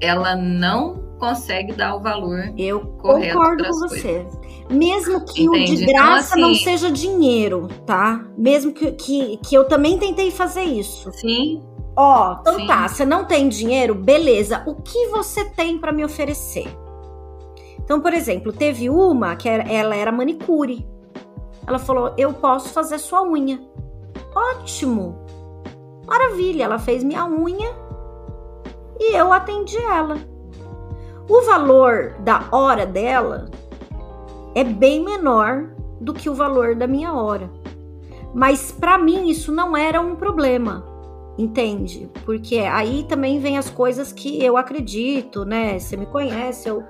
ela não consegue dar o valor eu concordo com você. Mesmo que o de então, graça então, assim, não seja dinheiro tá? Mesmo que, que, que eu também tentei fazer isso. Sim. Ó então sim. tá você não tem dinheiro? Beleza. O que você tem para me oferecer? Então por exemplo teve uma que era, ela era manicure. Ela falou eu posso fazer sua unha. Ótimo. Maravilha. Ela fez minha unha e eu atendi ela o valor da hora dela é bem menor do que o valor da minha hora. Mas para mim isso não era um problema, entende? Porque aí também vem as coisas que eu acredito, né? Você me conhece, eu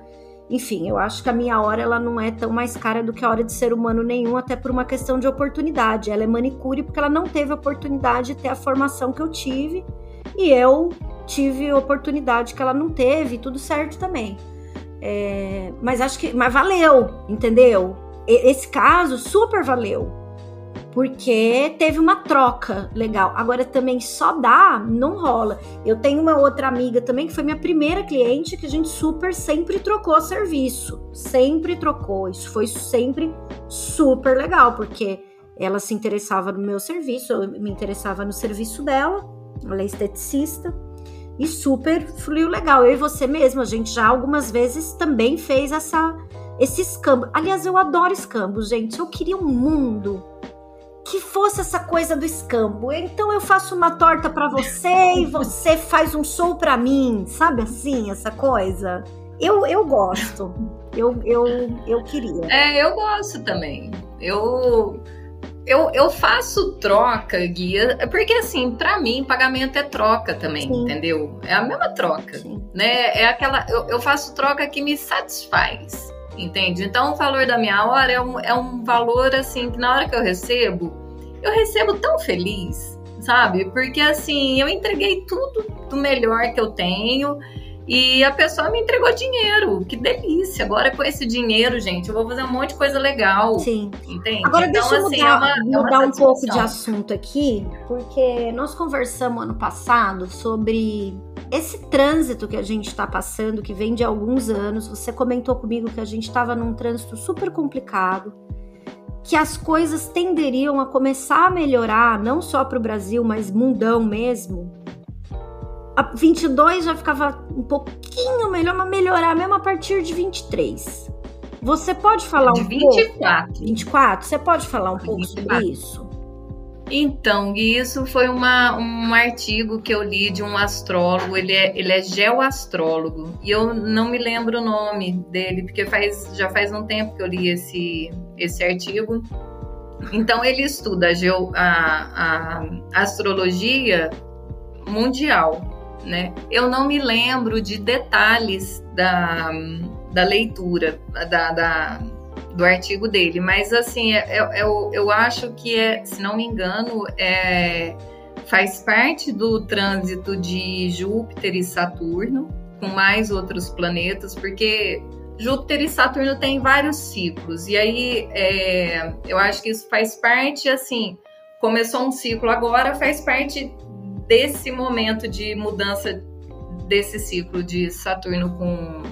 enfim, eu acho que a minha hora ela não é tão mais cara do que a hora de ser humano nenhum, até por uma questão de oportunidade. Ela é manicure porque ela não teve oportunidade de ter a formação que eu tive e eu tive oportunidade que ela não teve, tudo certo também. É, mas acho que. Mas valeu, entendeu? Esse caso super valeu. Porque teve uma troca legal. Agora também só dá, não rola. Eu tenho uma outra amiga também que foi minha primeira cliente que a gente super sempre trocou serviço. Sempre trocou. Isso foi sempre super legal, porque ela se interessava no meu serviço, eu me interessava no serviço dela. Ela é esteticista e super fluiu legal. Eu e você mesmo, a gente já algumas vezes também fez essa esse escambo. Aliás, eu adoro escambo, gente. Eu queria um mundo que fosse essa coisa do escambo. Então eu faço uma torta para você e você faz um show para mim, sabe assim, essa coisa. Eu, eu gosto. Eu, eu, eu queria. É, eu gosto também. Eu eu, eu faço troca, guia, porque assim, para mim, pagamento é troca também, Sim. entendeu? É a mesma troca, Sim. né? É aquela, eu, eu, faço troca que me satisfaz, entende? Então, o valor da minha hora é um, é um valor, assim, que na hora que eu recebo, eu recebo tão feliz, sabe? Porque, assim, eu entreguei tudo do melhor que eu tenho, e a pessoa me entregou dinheiro. Que delícia. Agora com esse dinheiro, gente, eu vou fazer um monte de coisa legal. Sim. Entende? Agora então, deixa eu assim, mudar, é uma, é mudar um pouco de assunto aqui, porque nós conversamos ano passado sobre esse trânsito que a gente está passando, que vem de alguns anos. Você comentou comigo que a gente estava num trânsito super complicado que as coisas tenderiam a começar a melhorar, não só para o Brasil, mas mundão mesmo, a 22 já ficava um pouquinho melhor, mas melhorar mesmo a partir de 23. Você pode falar de um 24. pouco? 24. Você pode falar um pouco 24. sobre isso? Então, isso foi uma, um artigo que eu li de um astrólogo, ele é, ele é geoastrólogo, e eu não me lembro o nome dele, porque faz, já faz um tempo que eu li esse, esse artigo. Então, ele estuda a, geo, a, a astrologia mundial, né? Eu não me lembro de detalhes da, da leitura da, da do artigo dele, mas assim, eu, é, é, eu, eu acho que é, se não me engano, é, faz parte do trânsito de Júpiter e Saturno, com mais outros planetas, porque Júpiter e Saturno têm vários ciclos, e aí é, eu acho que isso faz parte, assim, começou um ciclo agora, faz parte desse momento de mudança desse ciclo de Saturno com,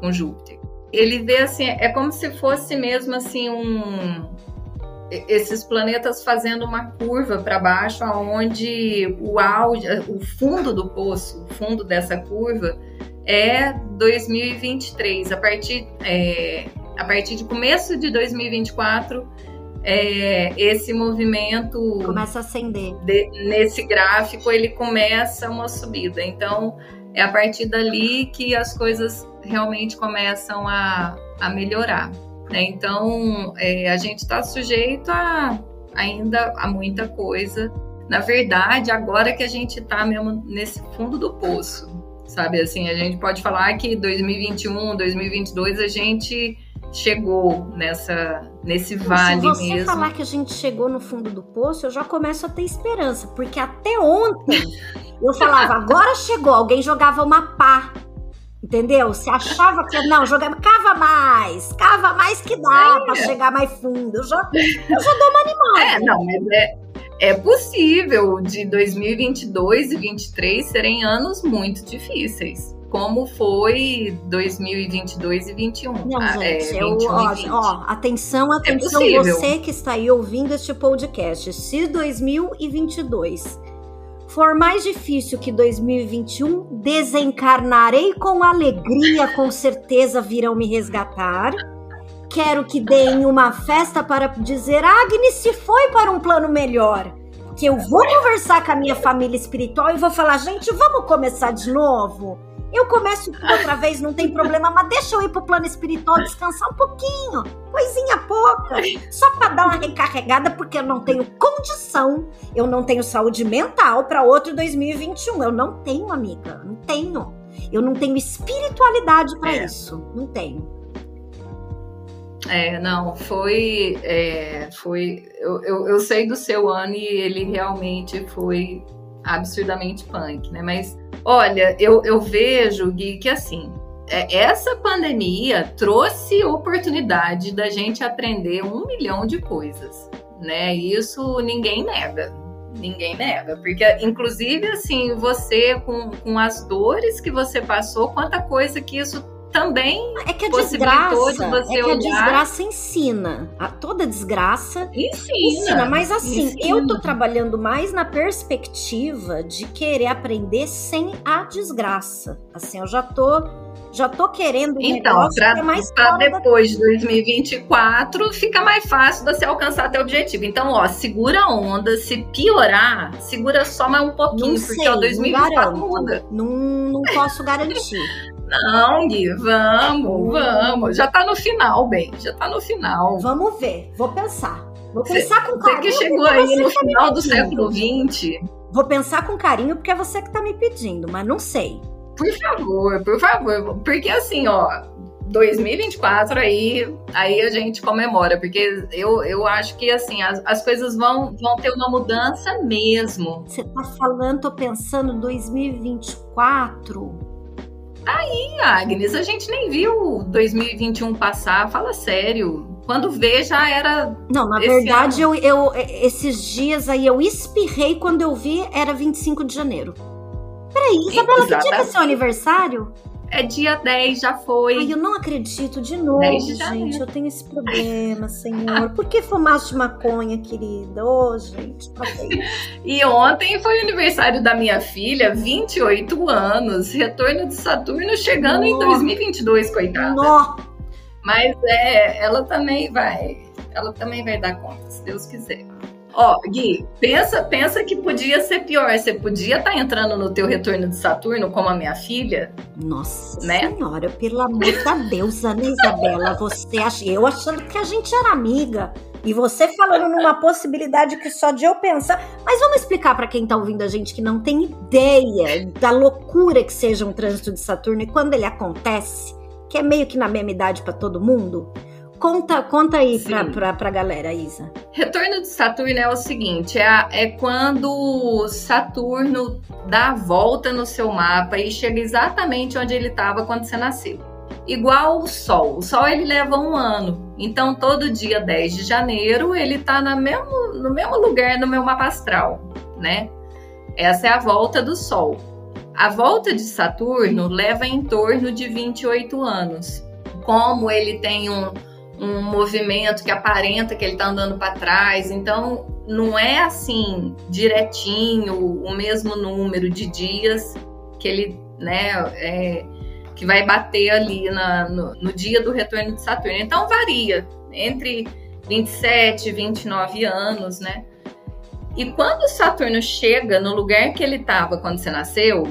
com Júpiter. Ele vê assim, é como se fosse mesmo assim um esses planetas fazendo uma curva para baixo, aonde o auge, o fundo do poço, o fundo dessa curva é 2023. A partir é, a partir de começo de 2024 é, esse movimento começa a acender. De, nesse gráfico ele começa uma subida. Então é a partir dali que as coisas realmente começam a, a melhorar. Né? Então é, a gente está sujeito a ainda a muita coisa. Na verdade, agora que a gente está mesmo nesse fundo do poço, sabe? Assim, a gente pode falar que 2021, 2022 a gente chegou nessa nesse vale mesmo. Se você mesmo. falar que a gente chegou no fundo do poço, eu já começo a ter esperança, porque até ontem eu falava, agora chegou, alguém jogava uma pá. Entendeu? Se achava que não, jogava, cava mais, cava mais que dá é. para chegar mais fundo. Eu já, eu já dou uma animada. É, não, mas é, é possível de 2022 e 2023 serem anos muito difíceis como foi 2022 e 2021. Não, ah, gente, é, eu, ó, ó, atenção, é atenção, é você que está aí ouvindo este podcast. Se 2022 for mais difícil que 2021, desencarnarei com alegria, com certeza virão me resgatar. Quero que deem uma festa para dizer: Agnes se foi para um plano melhor. Que eu vou conversar com a minha família espiritual e vou falar: gente, vamos começar de novo? Eu começo outra vez, não tem problema, mas deixa eu ir pro plano espiritual descansar um pouquinho. Coisinha pouca. Só para dar uma recarregada, porque eu não tenho condição, eu não tenho saúde mental para outro 2021. Eu não tenho, amiga. Não tenho. Eu não tenho espiritualidade para é. isso. Não tenho. É, não, foi. É, foi eu, eu, eu sei do seu ano e ele realmente foi absurdamente punk, né? Mas olha, eu, eu vejo, Gui, que assim, é, essa pandemia trouxe oportunidade da gente aprender um milhão de coisas, né? Isso ninguém nega. Ninguém nega, porque inclusive assim, você com, com as dores que você passou, quanta coisa que isso também é que a desgraça, de você é que a desgraça ensina. A, toda desgraça ensina. ensina. Mas assim, ensina. eu tô trabalhando mais na perspectiva de querer aprender sem a desgraça. Assim, eu já tô já tô querendo um então, para é depois de 2024 fica mais fácil você alcançar teu objetivo. Então, ó, segura a onda, se piorar, segura só mais um pouquinho, não porque sei, ó, 2024 não muda. Não, não posso garantir. Não, Gui, vamos, vamos. Já tá no final, bem. Já tá no final. Vamos ver. Vou pensar. Vou pensar com carinho. Você que chegou aí no tá final do século XX. Vou pensar com carinho porque é você que tá me pedindo, mas não sei. Por favor, por favor. Porque assim, ó, 2024 aí, aí a gente comemora, porque eu, eu acho que assim, as, as coisas vão, vão ter uma mudança mesmo. Você tá falando, tô pensando 2024. Aí, Agnes, a gente nem viu 2021 passar, fala sério. Quando vê, já era. Não, na verdade, eu, eu, esses dias aí eu espirrei quando eu vi, era 25 de janeiro. Peraí, Isabela, que dia que é seu aniversário? É dia 10, já foi. Ai, eu não acredito de novo, de gente. Eu tenho esse problema, senhor. Por que fumaste maconha, querida? Ô, oh, gente, E ontem foi o aniversário da minha filha, 28 anos. Retorno de Saturno chegando Nossa. em 2022, coitada. Nossa. Mas é, ela também vai. Ela também vai dar conta, se Deus quiser. Ó, Gui, pensa, pensa que podia ser pior. Você podia estar tá entrando no teu retorno de Saturno como a minha filha. Nossa né? senhora, pelo amor da deusa, né, Isabela? Você acha, eu achando que a gente era amiga. E você falando numa possibilidade que só de eu pensar. Mas vamos explicar para quem tá ouvindo a gente que não tem ideia da loucura que seja um trânsito de Saturno e quando ele acontece, que é meio que na mesma idade para todo mundo. Conta, conta aí pra, pra, pra galera, Isa. Retorno de Saturno é o seguinte: é, é quando Saturno dá a volta no seu mapa e chega exatamente onde ele estava quando você nasceu. Igual o Sol. O Sol ele leva um ano. Então, todo dia 10 de janeiro, ele está no mesmo, no mesmo lugar no meu mapa astral, né? Essa é a volta do Sol. A volta de Saturno leva em torno de 28 anos. Como ele tem um, um movimento que aparenta que ele está andando para trás. Então, não é assim direitinho o mesmo número de dias que ele, né, é, que vai bater ali na, no, no, dia do retorno de Saturno. Então, varia entre 27 e 29 anos, né? E quando Saturno chega no lugar que ele estava quando você nasceu,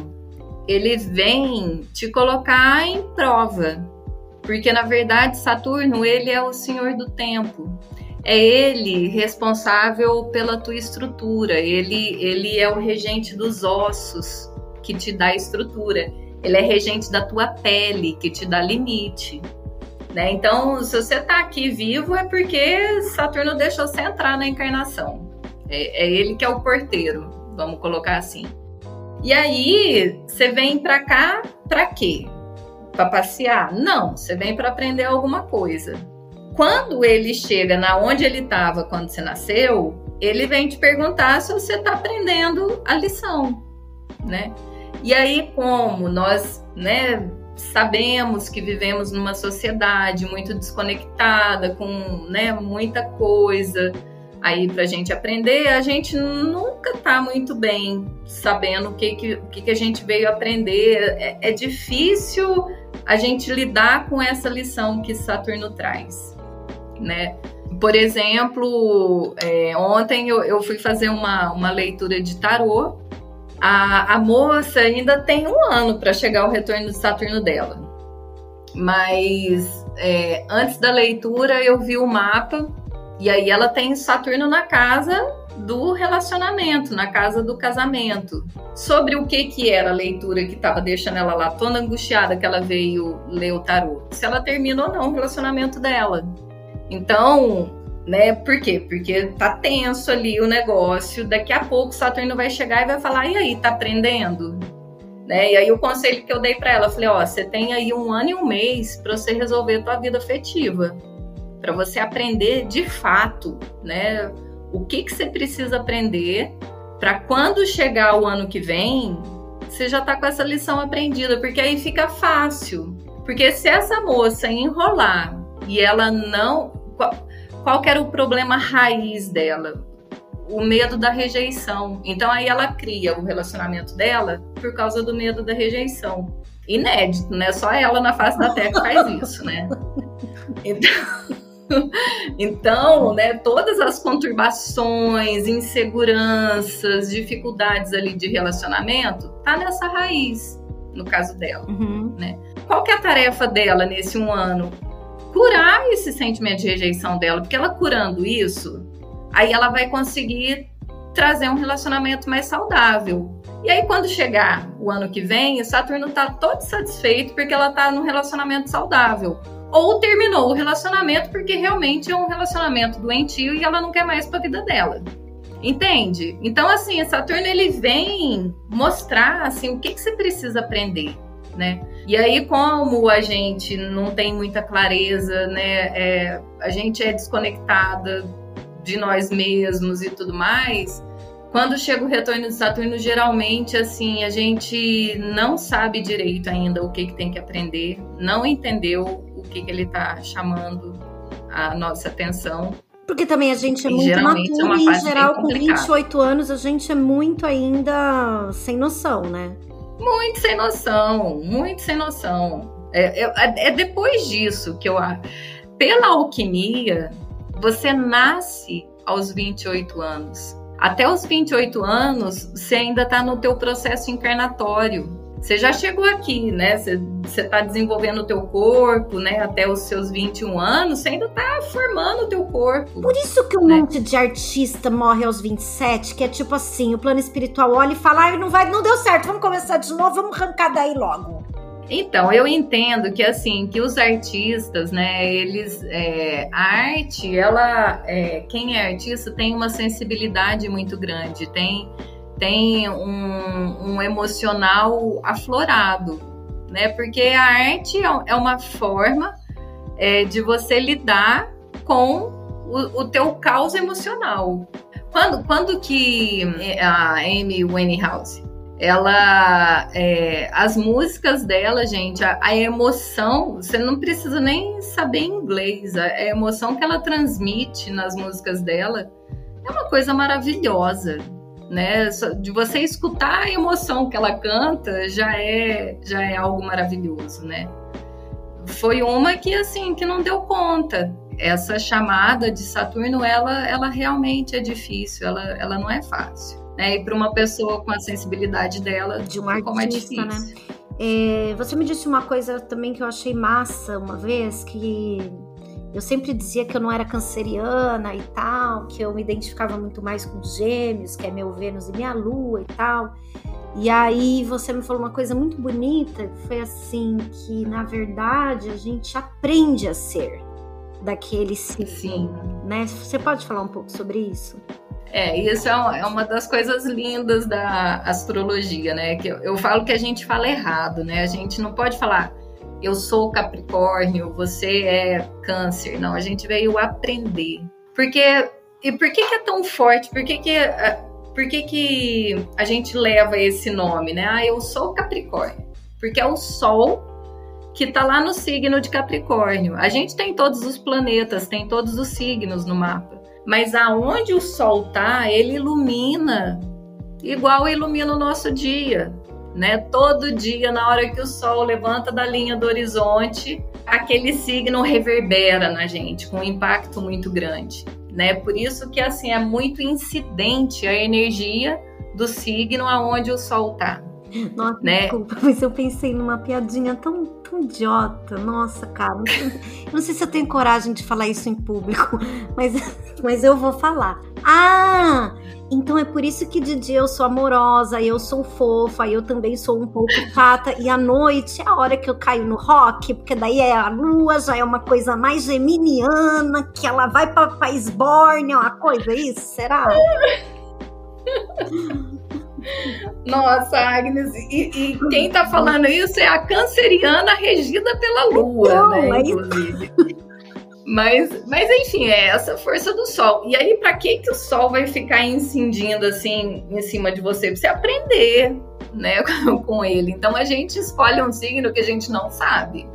ele vem te colocar em prova, porque na verdade Saturno, ele é o senhor do tempo. É ele responsável pela tua estrutura, ele ele é o regente dos ossos que te dá estrutura. Ele é regente da tua pele, que te dá limite. Né? Então, se você está aqui vivo, é porque Saturno deixou você entrar na encarnação. É, é ele que é o porteiro, vamos colocar assim. E aí, você vem para cá para quê? Para passear? Não, você vem para aprender alguma coisa. Quando ele chega na onde ele estava quando você nasceu, ele vem te perguntar se você está aprendendo a lição, né? E aí, como nós, né, sabemos que vivemos numa sociedade muito desconectada, com, né, muita coisa, aí para a gente aprender, a gente nunca está muito bem sabendo o que, que, o que, que a gente veio aprender. É, é difícil a gente lidar com essa lição que Saturno traz, né? Por exemplo, é, ontem eu, eu, fui fazer uma, uma leitura de tarô. A, a moça ainda tem um ano para chegar ao retorno de Saturno dela. Mas é, antes da leitura eu vi o mapa e aí ela tem Saturno na casa do relacionamento, na casa do casamento. Sobre o que que era a leitura que estava deixando ela lá toda angustiada que ela veio ler o tarô. Se ela termina ou não o relacionamento dela. Então, né, por quê? Porque tá tenso ali o negócio. Daqui a pouco Saturno vai chegar e vai falar: "E aí, tá aprendendo?" Né? E aí o conselho que eu dei para ela, falei: "Ó, você tem aí um ano e um mês para você resolver a tua vida afetiva." Para você aprender de fato, né? O que, que você precisa aprender para quando chegar o ano que vem, você já está com essa lição aprendida, porque aí fica fácil. Porque se essa moça enrolar e ela não. Qual, qual era o problema raiz dela? O medo da rejeição. Então aí ela cria o relacionamento dela por causa do medo da rejeição. Inédito, né? Só ela na face da Terra faz isso, né? Então. então, né, todas as conturbações, inseguranças, dificuldades ali de relacionamento, tá nessa raiz, no caso dela, uhum. né? qual que é a tarefa dela nesse um ano? Curar esse sentimento de rejeição dela, porque ela curando isso, aí ela vai conseguir trazer um relacionamento mais saudável. E aí, quando chegar o ano que vem, o Saturno tá todo satisfeito porque ela tá num relacionamento saudável. Ou terminou o relacionamento porque realmente é um relacionamento doentio e ela não quer mais pra vida dela. Entende? Então, assim, Saturno ele vem mostrar assim, o que, que você precisa aprender, né? E aí, como a gente não tem muita clareza, né? É, a gente é desconectada de nós mesmos e tudo mais. Quando chega o retorno de Saturno, geralmente, assim, a gente não sabe direito ainda o que, que tem que aprender, não entendeu o que, que ele está chamando a nossa atenção. Porque também a gente é muito é maturo e, em geral, com 28 anos, a gente é muito ainda sem noção, né? Muito sem noção, muito sem noção. É, é, é depois disso que eu acho. Pela alquimia, você nasce aos 28 anos. Até os 28 anos, você ainda está no teu processo encarnatório. Você já chegou aqui, né? Você está desenvolvendo o teu corpo, né? Até os seus 21 anos, você ainda está formando o teu corpo. Por isso que um né? monte de artista morre aos 27, que é tipo assim, o plano espiritual olha e fala, ah, não vai, não deu certo, vamos começar de novo, vamos arrancar daí logo. Então, eu entendo que assim, que os artistas, né, eles, é, a arte, ela, é, quem é artista tem uma sensibilidade muito grande, tem, tem um, um emocional aflorado, né, porque a arte é, é uma forma é, de você lidar com o, o teu caos emocional. Quando, quando que a Amy Winehouse ela é, as músicas dela, gente, a, a, emoção, você não precisa nem saber inglês, a, a, emoção que ela transmite nas músicas dela é uma coisa maravilhosa, né? De você escutar a emoção que ela canta já é já é algo maravilhoso, né? Foi uma que assim que não deu conta. Essa chamada de Saturno, ela ela realmente é difícil, ela ela não é fácil. Né? E para uma pessoa com a sensibilidade dela, de um artista, né? É, você me disse uma coisa também que eu achei massa uma vez, que eu sempre dizia que eu não era canceriana e tal, que eu me identificava muito mais com gêmeos, que é meu Vênus e minha Lua e tal. E aí você me falou uma coisa muito bonita, que foi assim, que na verdade a gente aprende a ser daquele signo, Sim. né? Você pode falar um pouco sobre isso? É, isso é, é uma das coisas lindas da astrologia, né? Que eu, eu falo que a gente fala errado, né? A gente não pode falar eu sou Capricórnio, você é Câncer. Não, a gente veio aprender. Porque e por que, que é tão forte? Por que que por que, que a gente leva esse nome, né? Ah, eu sou Capricórnio. Porque é o Sol que está lá no signo de Capricórnio. A gente tem todos os planetas, tem todos os signos no mapa. Mas aonde o sol tá, ele ilumina igual ilumina o nosso dia, né? Todo dia, na hora que o sol levanta da linha do horizonte, aquele signo reverbera na gente com um impacto muito grande, né? Por isso que assim é muito incidente a energia do signo aonde o sol tá. Nossa, né? desculpa, mas eu pensei numa piadinha tão, tão idiota. Nossa, cara. Não sei se eu tenho coragem de falar isso em público, mas, mas eu vou falar. Ah! Então é por isso que de dia eu sou amorosa, eu sou fofa, eu também sou um pouco chata. E à noite é a hora que eu caio no rock, porque daí é a lua, já é uma coisa mais geminiana, que ela vai pra País Borne, é uma coisa, isso? Será? Nossa, Agnes, e, e, quem tá falando isso é a canceriana regida pela lua, Não, né? Inclusive. Mas, mas enfim, é essa força do sol. E aí, para que que o sol vai ficar incidindo assim em cima de você? Pra você aprender, né, com ele. Então a gente escolhe um signo que a gente não sabe.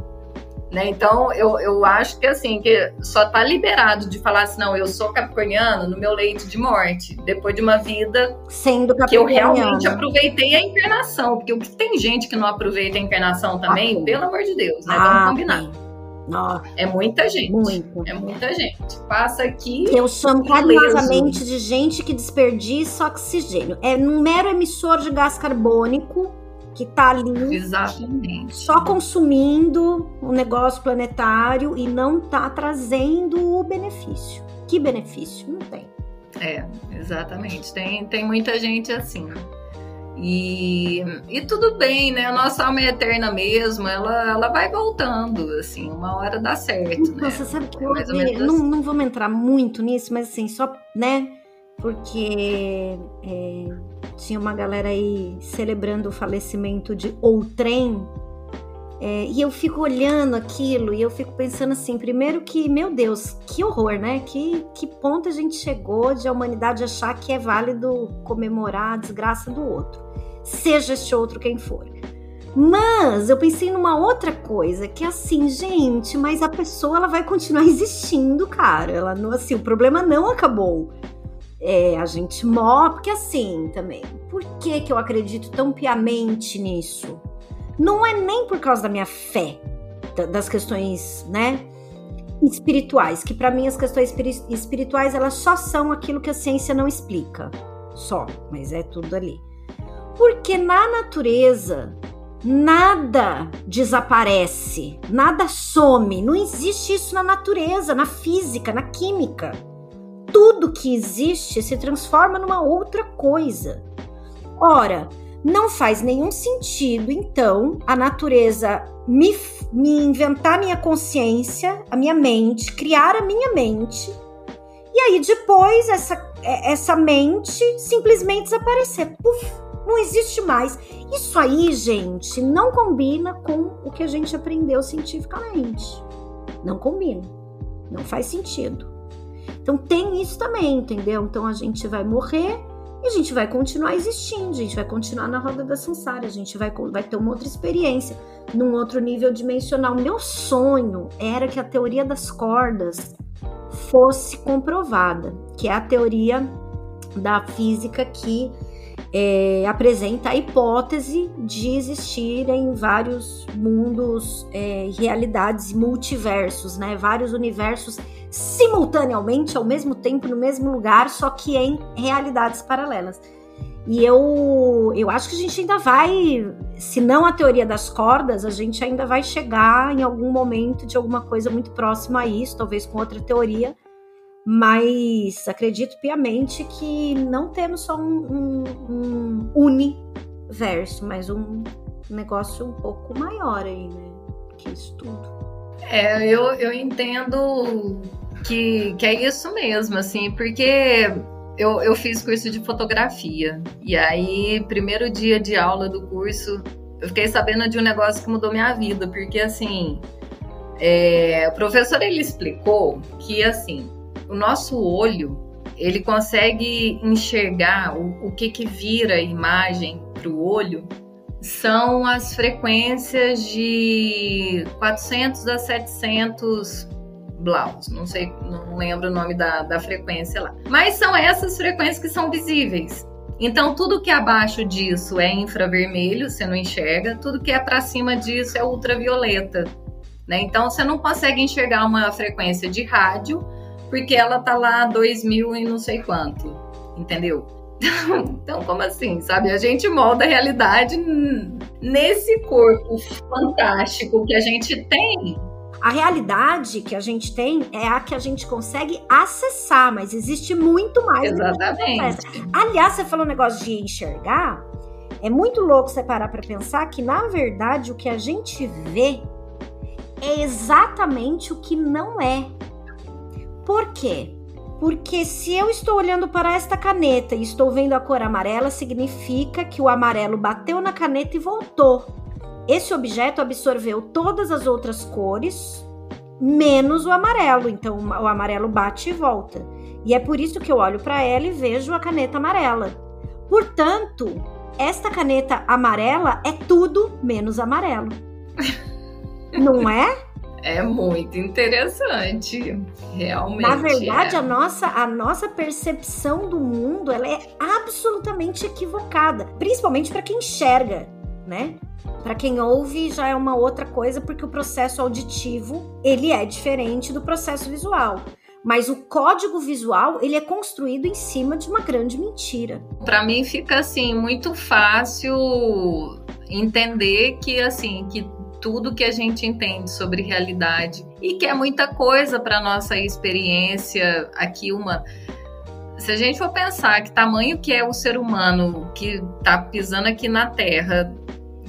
Né? Então, eu, eu acho que assim, que só tá liberado de falar assim, não, eu sou capricorniano no meu leito de morte, depois de uma vida Sendo que eu realmente aproveitei a encarnação, porque o que tem gente que não aproveita a encarnação também, ah, pelo amor de Deus, né? Ah, Vamos combinar. Nossa. É muita gente. Muito. É muita gente. Passa aqui. Eu chamo carinhosamente de gente que desperdiça oxigênio. É um mero emissor de gás carbônico que tá ali Exatamente. só consumindo o negócio planetário e não tá trazendo o benefício. Que benefício? Não tem. É, exatamente. Tem, tem muita gente assim. E, e tudo bem, né? A nossa alma é eterna mesmo, ela, ela vai voltando, assim, uma hora dá certo, né? Nossa, sabe que É eu menos não, assim. não vamos entrar muito nisso, mas assim, só, né? Porque é, tinha uma galera aí celebrando o falecimento de outrem. É, e eu fico olhando aquilo e eu fico pensando assim, primeiro que, meu Deus, que horror, né? Que, que ponto a gente chegou de a humanidade achar que é válido comemorar a desgraça do outro. Seja este outro quem for. Mas eu pensei numa outra coisa, que é assim, gente, mas a pessoa ela vai continuar existindo, cara. Ela não, assim, o problema não acabou. É, a gente morre, porque assim também. Por que que eu acredito tão piamente nisso? Não é nem por causa da minha fé, da- das questões, né, espirituais, que pra mim as questões espiri- espirituais elas só são aquilo que a ciência não explica, só, mas é tudo ali. Porque na natureza nada desaparece, nada some, não existe isso na natureza, na física, na química. Tudo que existe se transforma numa outra coisa. Ora, não faz nenhum sentido, então, a natureza me, me inventar minha consciência, a minha mente, criar a minha mente, e aí depois essa, é- essa mente simplesmente desaparecer. Puf, não existe mais. Isso aí, gente, não combina com o que a gente aprendeu cientificamente. Não combina. Não faz sentido. Então tem isso também, entendeu? Então a gente vai morrer e a gente vai continuar existindo, a gente vai continuar na roda da samsara, a gente vai, vai ter uma outra experiência, num outro nível dimensional. Meu sonho era que a teoria das cordas fosse comprovada, que é a teoria da física que é, apresenta a hipótese de existirem vários mundos, é, realidades, multiversos, né? Vários universos simultaneamente, ao mesmo tempo, no mesmo lugar, só que em realidades paralelas. E eu, eu acho que a gente ainda vai, se não a teoria das cordas, a gente ainda vai chegar em algum momento de alguma coisa muito próxima a isso, talvez com outra teoria, mas acredito piamente que não temos só um, um, um universo, mas um negócio um pouco maior aí, né? Que isso tudo. É, eu, eu entendo que, que é isso mesmo, assim, porque eu, eu fiz curso de fotografia. E aí, primeiro dia de aula do curso, eu fiquei sabendo de um negócio que mudou minha vida, porque assim, é, o professor ele explicou que assim, o nosso olho ele consegue enxergar o, o que que vira a imagem para o olho são as frequências de 400 a 700 blaus, não sei, não lembro o nome da, da frequência lá. Mas são essas frequências que são visíveis. Então, tudo que é abaixo disso é infravermelho, você não enxerga, tudo que é para cima disso é ultravioleta. Né? Então, você não consegue enxergar uma frequência de rádio, porque ela tá lá 2000 e não sei quanto, entendeu? Então, como assim, sabe? A gente molda a realidade nesse corpo fantástico que a gente tem. A realidade que a gente tem é a que a gente consegue acessar, mas existe muito mais. Exatamente. Aliás, você falou um negócio de enxergar. É muito louco você parar para pensar que, na verdade, o que a gente vê é exatamente o que não é. Por quê? Porque se eu estou olhando para esta caneta e estou vendo a cor amarela, significa que o amarelo bateu na caneta e voltou. Esse objeto absorveu todas as outras cores, menos o amarelo. Então o amarelo bate e volta. E é por isso que eu olho para ela e vejo a caneta amarela. Portanto, esta caneta amarela é tudo menos amarelo. Não é? É muito interessante, realmente. Na verdade, é. a, nossa, a nossa percepção do mundo ela é absolutamente equivocada, principalmente para quem enxerga, né? Para quem ouve já é uma outra coisa, porque o processo auditivo ele é diferente do processo visual. Mas o código visual ele é construído em cima de uma grande mentira. Para mim fica assim muito fácil entender que assim, que tudo que a gente entende sobre realidade e que é muita coisa para nossa experiência aqui humana. Se a gente for pensar que tamanho que é o ser humano que está pisando aqui na Terra,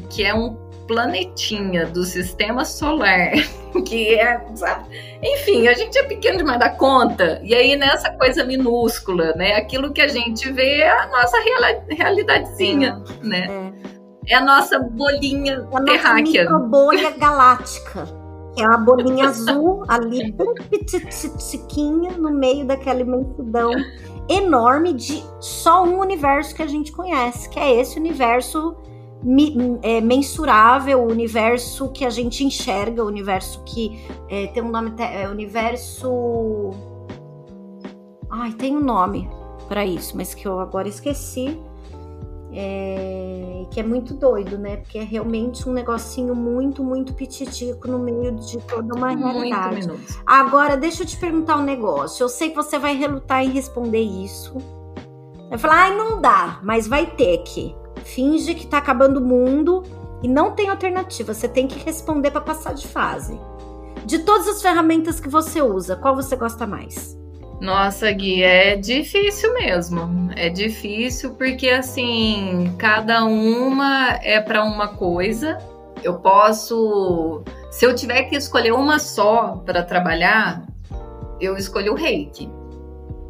que é um planetinha do sistema solar, que é, sabe? Enfim, a gente é pequeno demais da conta. E aí, nessa coisa minúscula, né? Aquilo que a gente vê é a nossa realidadezinha, Sim. né? É. é. a nossa bolinha é a terráquea. Nossa bolha galáctica. É uma bolinha azul ali, bem petitiquinha, no meio daquela imensidão enorme de só um universo que a gente conhece, que é esse universo é, mensurável, o universo que a gente enxerga, o universo que é, tem um nome, é, universo. Ai, tem um nome para isso, mas que eu agora esqueci. É, que é muito doido, né? Porque é realmente um negocinho muito, muito pititico no meio de toda uma realidade. Agora, deixa eu te perguntar um negócio. Eu sei que você vai relutar em responder isso. Vai falar, ai, não dá, mas vai ter que finge que tá acabando o mundo e não tem alternativa. Você tem que responder para passar de fase. De todas as ferramentas que você usa, qual você gosta mais? Nossa, Gui, é difícil mesmo. É difícil porque assim, cada uma é para uma coisa. Eu posso, se eu tiver que escolher uma só para trabalhar, eu escolho o Reiki.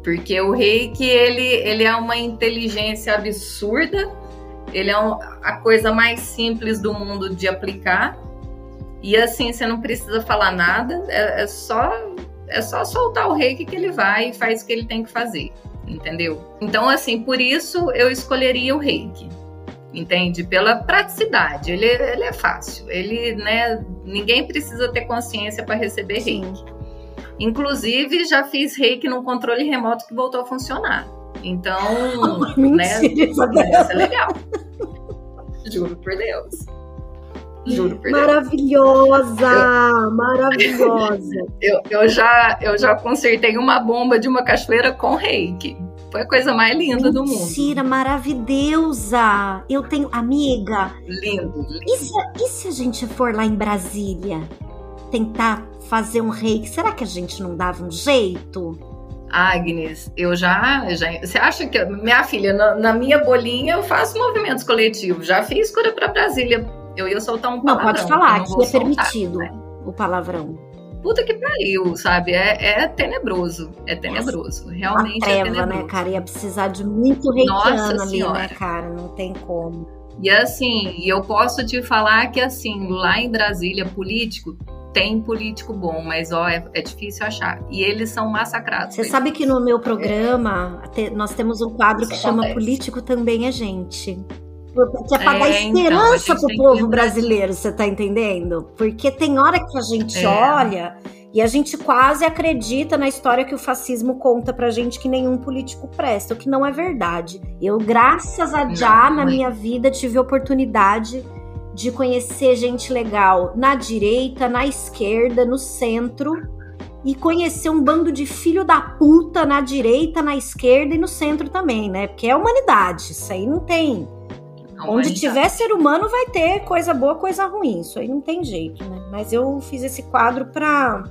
Porque o Reiki, ele, ele é uma inteligência absurda ele é a coisa mais simples do mundo de aplicar. E assim, você não precisa falar nada, é, é só é só soltar o reiki que ele vai e faz o que ele tem que fazer, entendeu? Então, assim, por isso eu escolheria o reiki, entende? Pela praticidade, ele, ele é fácil, ele, né, ninguém precisa ter consciência para receber reiki. Inclusive, já fiz reiki num controle remoto que voltou a funcionar. Então, né, isso é legal. Juro por Deus. Juro por maravilhosa, Deus. Maravilhosa, Eu, eu, já, eu já consertei uma bomba de uma cachoeira com reiki. Foi a coisa mais linda do mundo. Mentira, maravilhosa. Eu tenho. Amiga. Lindo, lindo. E se, e se a gente for lá em Brasília tentar fazer um reiki? Será que a gente não dava um jeito? Agnes, eu já, já. Você acha que. Minha filha, na, na minha bolinha eu faço movimentos coletivos. Já fiz cura para Brasília. Eu ia soltar um palavrão. Não, pode falar, que é permitido né? o palavrão. Puta que pariu, sabe? É, é tenebroso. É tenebroso. Realmente treva, é tenebroso. né, cara? Ia precisar de muito reikiano ali, né, cara? Não tem como. E assim, eu posso te falar que assim, lá em Brasília, político, tem político bom, mas ó, é, é, difícil achar. E eles são massacrados. Você sabe que no meu programa é. nós temos um quadro Isso que acontece. chama Político Também é Gente. Que é para dar é, então, esperança então, pro povo brasileiro, você tá entendendo? Porque tem hora que a gente é. olha e a gente quase acredita na história que o fascismo conta pra gente que nenhum político presta, o que não é verdade. Eu, graças a já na minha vida, tive oportunidade de conhecer gente legal na direita, na esquerda, no centro e conhecer um bando de filho da puta na direita, na esquerda e no centro também, né? Porque é humanidade, isso aí não tem. Onde tiver ser humano vai ter coisa boa, coisa ruim, isso aí não tem jeito, né? Mas eu fiz esse quadro para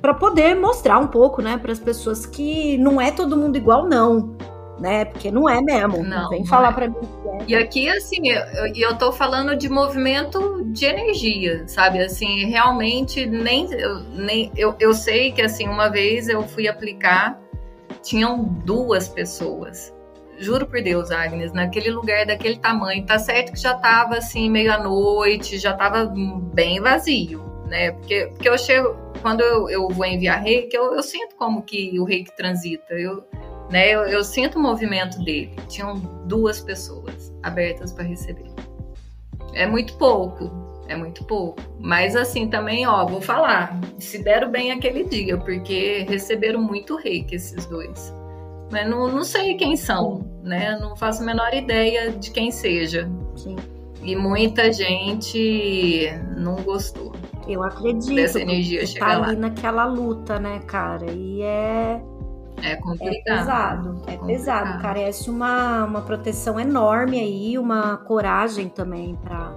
para poder mostrar um pouco, né, para as pessoas que não é todo mundo igual não né? Porque não é mesmo. Não, vem não falar é. para mim. É. E aqui, assim, eu, eu tô falando de movimento de energia, sabe? Assim, realmente, nem, eu, nem eu, eu sei que, assim, uma vez eu fui aplicar, tinham duas pessoas. Juro por Deus, Agnes, naquele lugar daquele tamanho. Tá certo que já tava, assim, meio à noite, já tava bem vazio, né? Porque, porque eu chego, quando eu, eu vou enviar reiki, eu, eu sinto como que o reiki transita. Eu né? Eu, eu sinto o movimento dele. Tinham duas pessoas abertas para receber. É muito pouco, é muito pouco. Mas assim também, ó, vou falar, se deram bem aquele dia, porque receberam muito reiki esses dois. Mas não, não sei quem são, né? Não faço a menor ideia de quem seja. Sim. E muita gente não gostou. Eu acredito. Dessa energia chegar tá lá. ali naquela luta, né, cara? E é é complicado. É pesado, é, é pesado. Carece uma, uma proteção enorme aí, uma coragem também para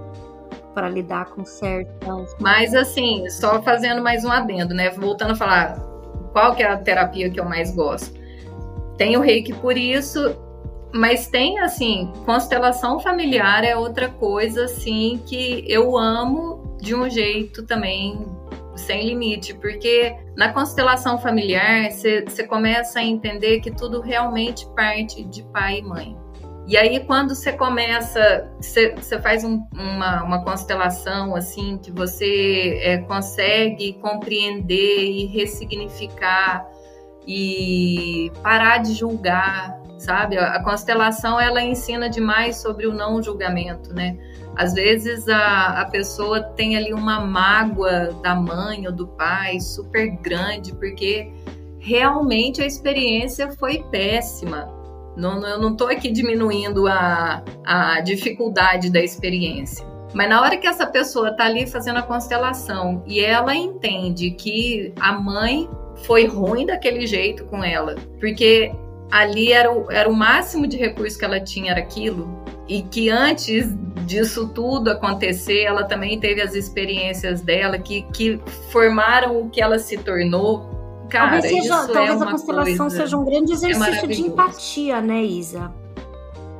para lidar com certas. Mas assim, só fazendo mais um adendo, né? Voltando a falar qual que é a terapia que eu mais gosto. Tem o reiki por isso, mas tem assim, constelação familiar é outra coisa assim que eu amo de um jeito também sem limite, porque na constelação familiar você começa a entender que tudo realmente parte de pai e mãe. E aí, quando você começa, você, faz um, uma, uma constelação assim, que você é, consegue compreender e ressignificar e parar de julgar, sabe? A, constelação ela ensina demais sobre o não julgamento, né? Às vezes a, a pessoa tem ali uma mágoa da mãe ou do pai super grande, porque realmente a experiência foi péssima. Não, eu não estou aqui diminuindo a, a dificuldade da experiência. Mas na hora que essa pessoa está ali fazendo a constelação e ela entende que a mãe foi ruim daquele jeito com ela, porque ali era o, era o máximo de recurso que ela tinha, era aquilo, e que antes disso tudo acontecer, ela também teve as experiências dela que, que formaram o que ela se tornou. Cara, talvez seja, isso talvez é a constelação seja um grande é exercício é de empatia, né, Isa?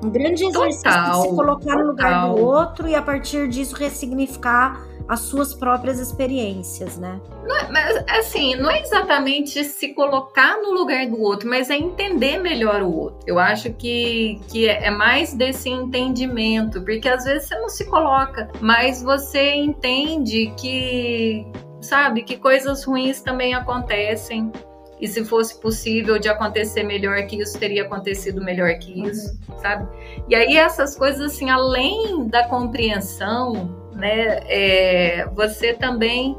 Um grande exercício total, de se colocar no lugar do outro e a partir disso ressignificar as suas próprias experiências, né? Não, é, mas assim, não é exatamente se colocar no lugar do outro, mas é entender melhor o outro. Eu acho que, que é mais desse entendimento, porque às vezes você não se coloca, mas você entende que, sabe, que coisas ruins também acontecem. E se fosse possível de acontecer melhor que isso, teria acontecido melhor que isso, uhum. sabe? E aí essas coisas assim, além da compreensão né, é, você também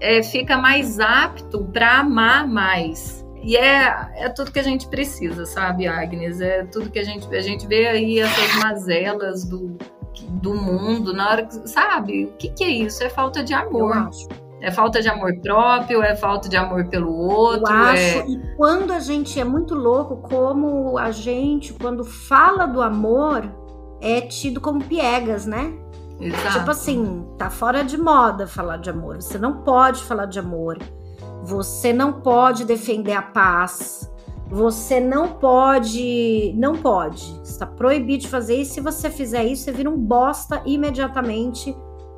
é, fica mais apto para amar mais. E é, é tudo que a gente precisa, sabe, Agnes? É tudo que a gente a gente vê aí essas mazelas do, do mundo na hora que, sabe? O que, que é isso? É falta de amor. É falta de amor próprio, é falta de amor pelo outro. Eu acho, é... e quando a gente é muito louco, como a gente, quando fala do amor, é tido como piegas, né? Exato. Tipo assim, tá fora de moda falar de amor. Você não pode falar de amor. Você não pode defender a paz. Você não pode. Não pode. Está proibido de fazer isso. Se você fizer isso, você vira um bosta imediatamente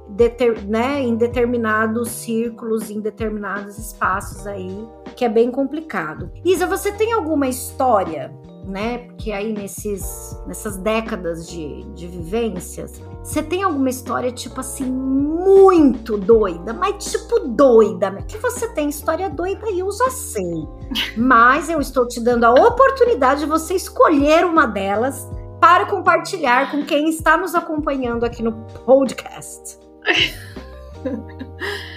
deter, né, em determinados círculos, em determinados espaços aí, que é bem complicado. Isa, você tem alguma história né? Porque aí nesses, nessas décadas de, de vivências, você tem alguma história, tipo assim, muito doida, mas tipo doida? Que você tem história doida e eu já sei. Mas eu estou te dando a oportunidade de você escolher uma delas para compartilhar com quem está nos acompanhando aqui no podcast.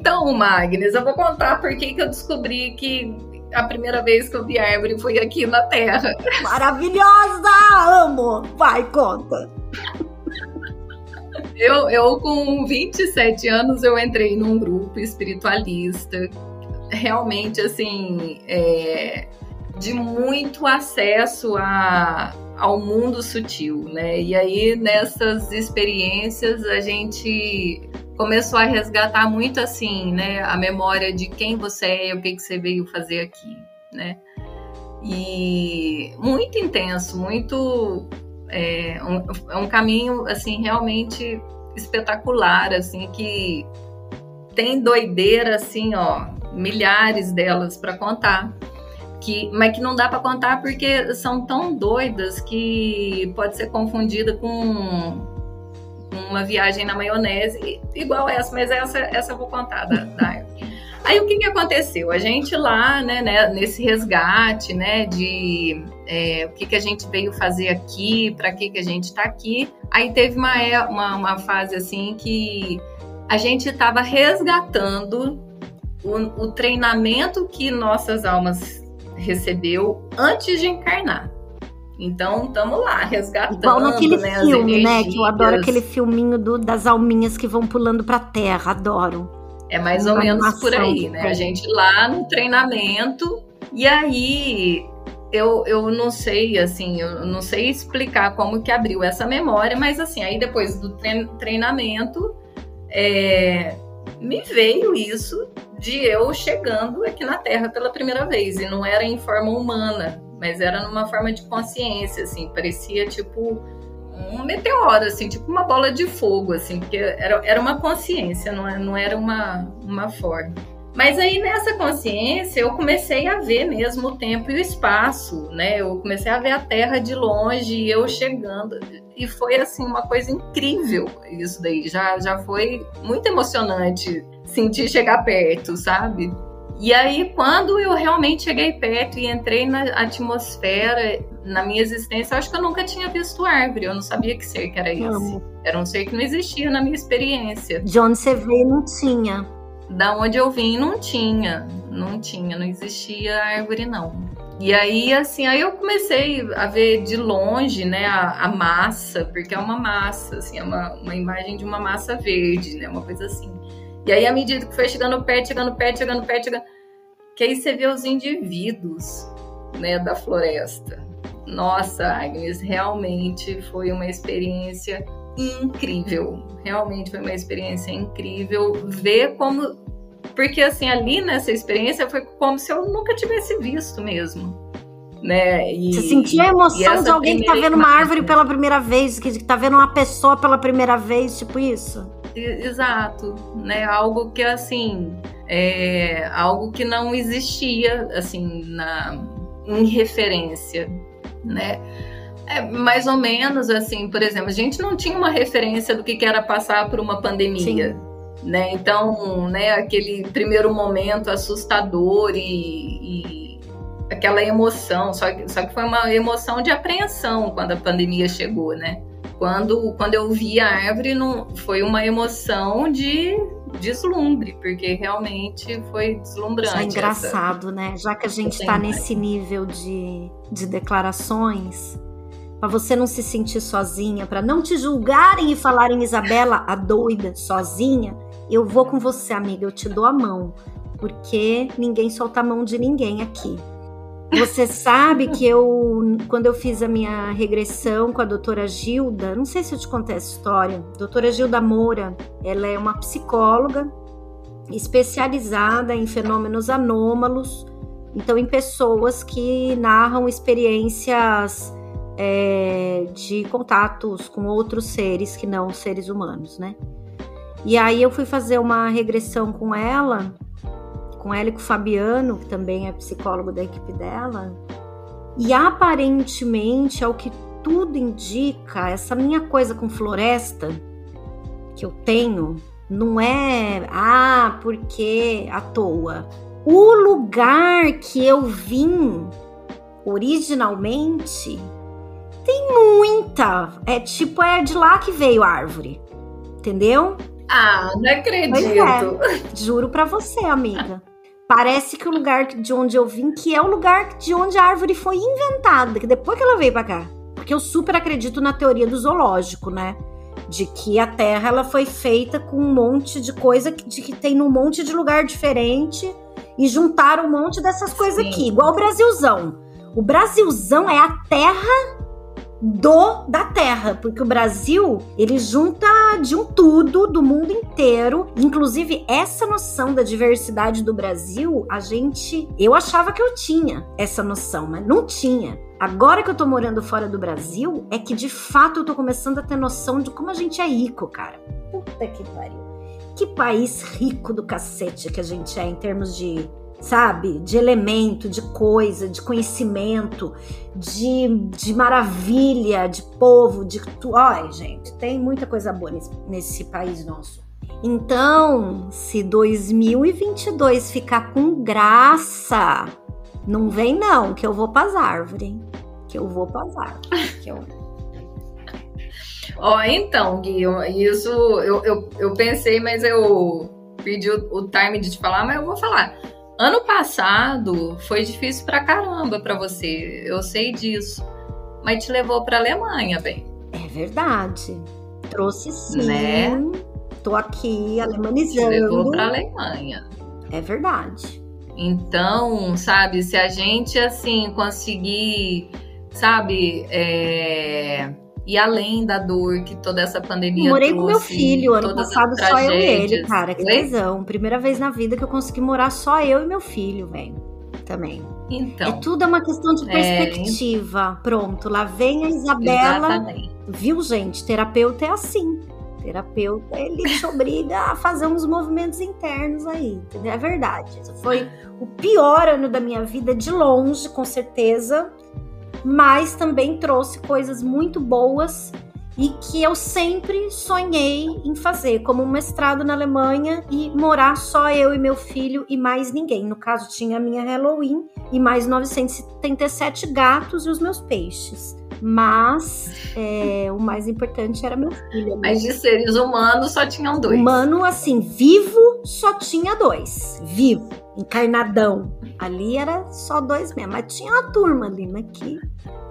Então, Magnes, eu vou contar por que eu descobri que a primeira vez que eu vi árvore foi aqui na Terra. Maravilhosa! Amo! Vai, conta! Eu, eu, com 27 anos, eu entrei num grupo espiritualista, realmente, assim, é, de muito acesso a, ao mundo sutil, né? E aí, nessas experiências, a gente começou a resgatar muito assim, né, a memória de quem você é, o que, que você veio fazer aqui, né? E muito intenso, muito é um, é um caminho assim realmente espetacular, assim que tem doideira assim, ó, milhares delas para contar. Que, mas que não dá para contar porque são tão doidas que pode ser confundida com uma viagem na maionese, igual essa, mas essa, essa eu vou contar da, da Aí o que, que aconteceu? A gente lá, né, né nesse resgate, né, de é, o que, que a gente veio fazer aqui, para que, que a gente está aqui. Aí teve uma, é, uma, uma fase assim que a gente estava resgatando o, o treinamento que nossas almas recebeu antes de encarnar. Então, estamos lá, resgatando. Igual naquele né, filme, né? Que eu adoro aquele filminho do, das alminhas que vão pulando pra terra, adoro. É mais ou menos por aí, né? A gente lá no treinamento, e aí eu, eu não sei, assim, eu não sei explicar como que abriu essa memória, mas assim, aí depois do treinamento, é, me veio isso de eu chegando aqui na Terra pela primeira vez, e não era em forma humana, mas era numa forma de consciência, assim, parecia tipo um meteoro, assim, tipo uma bola de fogo, assim, porque era, era uma consciência, não, não era uma, uma forma. Mas aí nessa consciência eu comecei a ver mesmo o tempo e o espaço, né? Eu comecei a ver a Terra de longe e eu chegando. E foi assim uma coisa incrível isso daí. Já, já foi muito emocionante sentir chegar perto, sabe? E aí, quando eu realmente cheguei perto e entrei na atmosfera, na minha existência, acho que eu nunca tinha visto árvore. Eu não sabia que ser que era esse. Amo. Era um ser que não existia na minha experiência. De onde você veio, não tinha. Da onde eu vim, não tinha. Não tinha, não existia árvore, não. E aí, assim, aí eu comecei a ver de longe, né, a, a massa, porque é uma massa, assim, é uma, uma imagem de uma massa verde, né, uma coisa assim. E aí, à medida que foi chegando perto, chegando perto, chegando perto, chegando... que aí você vê os indivíduos, né, da floresta. Nossa, Agnes, realmente foi uma experiência incrível. Realmente foi uma experiência incrível ver como. Porque, assim, ali nessa experiência foi como se eu nunca tivesse visto mesmo. Né? E, Você sentia a emoção de alguém que tá vendo uma árvore pela primeira vez, que tá vendo uma pessoa pela primeira vez, tipo isso? Exato, né? Algo que assim, é algo que não existia assim na em referência, né? É mais ou menos assim, por exemplo, a gente não tinha uma referência do que era passar por uma pandemia. Sim. Né? Então, né, aquele primeiro momento assustador e, e aquela emoção, só que, só que foi uma emoção de apreensão quando a pandemia chegou, né? Quando, quando eu vi a árvore, não, foi uma emoção de deslumbre, porque realmente foi deslumbrante. é engraçado, essa... né? Já que a gente está nesse nível de, de declarações, para você não se sentir sozinha, para não te julgarem e falarem, Isabela, a doida, sozinha, eu vou com você, amiga, eu te dou a mão, porque ninguém solta a mão de ninguém aqui. Você sabe que eu, quando eu fiz a minha regressão com a doutora Gilda, não sei se eu te contei essa história, doutora Gilda Moura, ela é uma psicóloga especializada em fenômenos anômalos, então em pessoas que narram experiências é, de contatos com outros seres que não seres humanos, né? E aí eu fui fazer uma regressão com ela com ela e com o Fabiano, que também é psicólogo da equipe dela. E aparentemente, ao que tudo indica, essa minha coisa com floresta que eu tenho não é ah, porque à toa. O lugar que eu vim originalmente tem muita. É tipo, é de lá que veio a árvore. Entendeu? Ah, não acredito. É, juro pra você, amiga. Parece que o lugar de onde eu vim, que é o lugar de onde a árvore foi inventada, que depois que ela veio para cá. Porque eu super acredito na teoria do zoológico, né? De que a Terra ela foi feita com um monte de coisa que, de que tem num monte de lugar diferente e juntaram um monte dessas coisas Sim. aqui, igual o Brasilzão. O Brasilzão é a terra do da Terra, porque o Brasil ele junta de um tudo do mundo inteiro, inclusive essa noção da diversidade do Brasil, a gente, eu achava que eu tinha essa noção, mas não tinha. Agora que eu tô morando fora do Brasil, é que de fato eu tô começando a ter noção de como a gente é rico, cara. Puta que pariu. Que país rico do cacete que a gente é em termos de sabe? De elemento, de coisa, de conhecimento, de, de maravilha, de povo, de. Ai, gente, tem muita coisa boa nesse, nesse país nosso. Então, se 2022 ficar com graça, não vem não, que eu vou pras árvores, hein? Que eu vou pras árvores. Eu... Ó, oh, então, Gui, isso eu, eu, eu pensei, mas eu pedi o, o time de te falar, mas eu vou falar. Ano passado foi difícil pra caramba pra você, eu sei disso. Mas te levou pra Alemanha, bem. É verdade. Trouxe sim. Né? Tô aqui alemanizando. Te levou pra Alemanha. É verdade. Então, sabe, se a gente assim conseguir, sabe, é, e além da dor que toda essa pandemia Morei trouxe, com meu filho ano passado, só eu e ele, cara. Que lesão. Primeira vez na vida que eu consegui morar só eu e meu filho, velho. Também. Então. É tudo uma questão de perspectiva. É... Pronto, lá vem a Isabela. Exatamente. Viu, gente? Terapeuta é assim. Terapeuta, ele te obriga a fazer uns movimentos internos aí, entendeu? É verdade. Foi o pior ano da minha vida, de longe, com certeza mas também trouxe coisas muito boas e que eu sempre sonhei em fazer, como um mestrado na Alemanha e morar só eu e meu filho e mais ninguém. No caso, tinha a minha Halloween e mais 977 gatos e os meus peixes. Mas é, o mais importante era meu filho. Né? Mas de seres humanos só tinham dois. Humano, assim, vivo só tinha dois. Vivo, encarnadão. Ali era só dois mesmo. Mas tinha uma turma ali, né? Que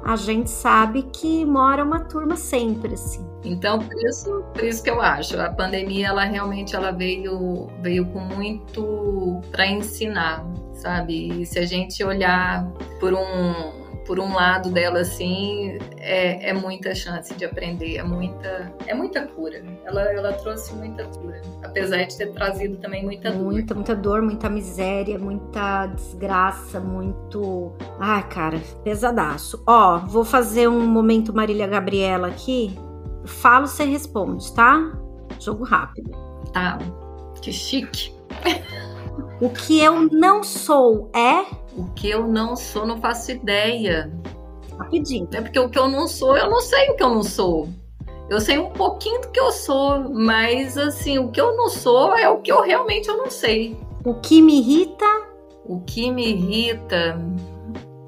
a gente sabe que mora uma turma sempre, assim. Então, por isso, por isso que eu acho, a pandemia, ela realmente ela veio, veio com muito para ensinar, sabe? E se a gente olhar por um por um lado dela, assim, é, é muita chance de aprender, é muita, é muita cura. Ela, ela trouxe muita cura, apesar de ter trazido também muita dor. Muita, muita dor, muita miséria, muita desgraça, muito. Ai, cara, pesadaço. Ó, vou fazer um momento Marília Gabriela aqui. Falo, você responde, tá? Jogo rápido. Tá. Que chique. O que eu não sou é o que eu não sou, não faço ideia. Rapidinho. É porque o que eu não sou, eu não sei o que eu não sou. Eu sei um pouquinho do que eu sou, mas assim, o que eu não sou é o que eu realmente eu não sei. O que me irrita? O que me irrita.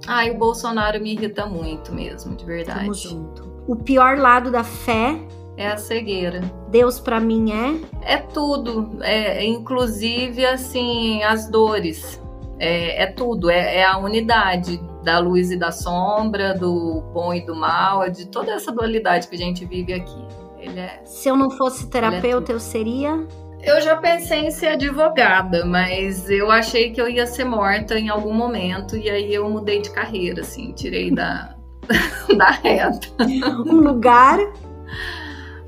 Ai, o Bolsonaro me irrita muito mesmo, de verdade. Tamo junto. O pior lado da fé é a cegueira. Deus para mim é? É tudo, é inclusive assim as dores é, é tudo, é, é, a unidade da luz e da sombra, do bom e do mal, é de toda essa dualidade que a gente vive aqui. Ele é, Se eu não fosse é terapeuta, eu seria? Eu já pensei em ser advogada, mas eu achei que eu ia ser morta em algum momento e aí eu mudei de carreira, assim, tirei da, da reta. Um lugar?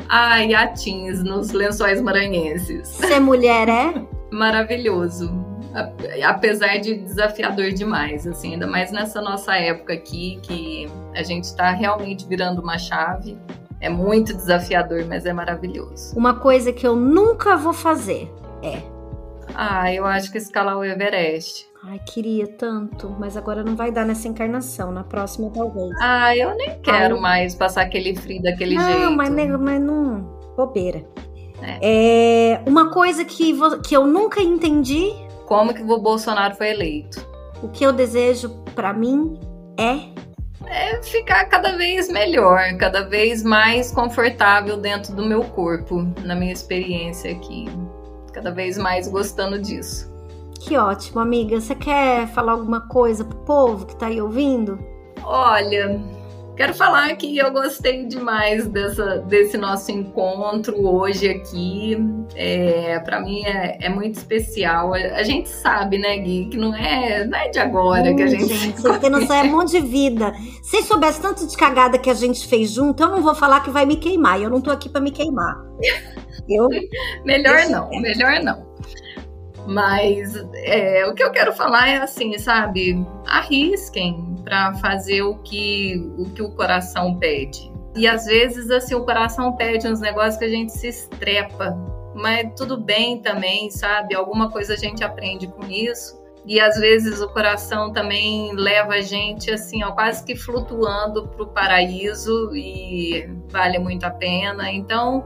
Ah, Iatins, nos lençóis maranhenses. Ser mulher é? Maravilhoso apesar de desafiador demais, assim, ainda mais nessa nossa época aqui, que a gente está realmente virando uma chave. É muito desafiador, mas é maravilhoso. Uma coisa que eu nunca vou fazer é. Ah, eu acho que escalar o Everest. Ai, queria tanto, mas agora não vai dar nessa encarnação, na próxima talvez. Ah, eu nem quero Ai. mais passar aquele frio daquele não, jeito. Não, mas, mas não. Bobeira. É. é. uma coisa que, que eu nunca entendi como que o Bolsonaro foi eleito. O que eu desejo para mim é é ficar cada vez melhor, cada vez mais confortável dentro do meu corpo, na minha experiência aqui. Cada vez mais gostando disso. Que ótimo, amiga. Você quer falar alguma coisa pro povo que tá aí ouvindo? Olha, Quero falar que eu gostei demais dessa, desse nosso encontro hoje aqui. É, para mim é, é, muito especial. A, gente sabe, né, Gui, que não é, não é de agora hum, que a gente. Gente, você tem noção, é monte de vida. Se soubesse tanto de cagada que a gente fez junto, eu não vou falar que vai me queimar. Eu não tô aqui para me queimar. Eu... melhor não, melhor não. Mas é, o que eu quero falar é assim, sabe? Arrisquem para fazer o que, o que o coração pede. E às vezes, assim, o coração pede uns negócios que a gente se estrepa. Mas tudo bem também, sabe? Alguma coisa a gente aprende com isso. E às vezes o coração também leva a gente assim, ó, quase que flutuando para o paraíso e vale muito a pena. Então,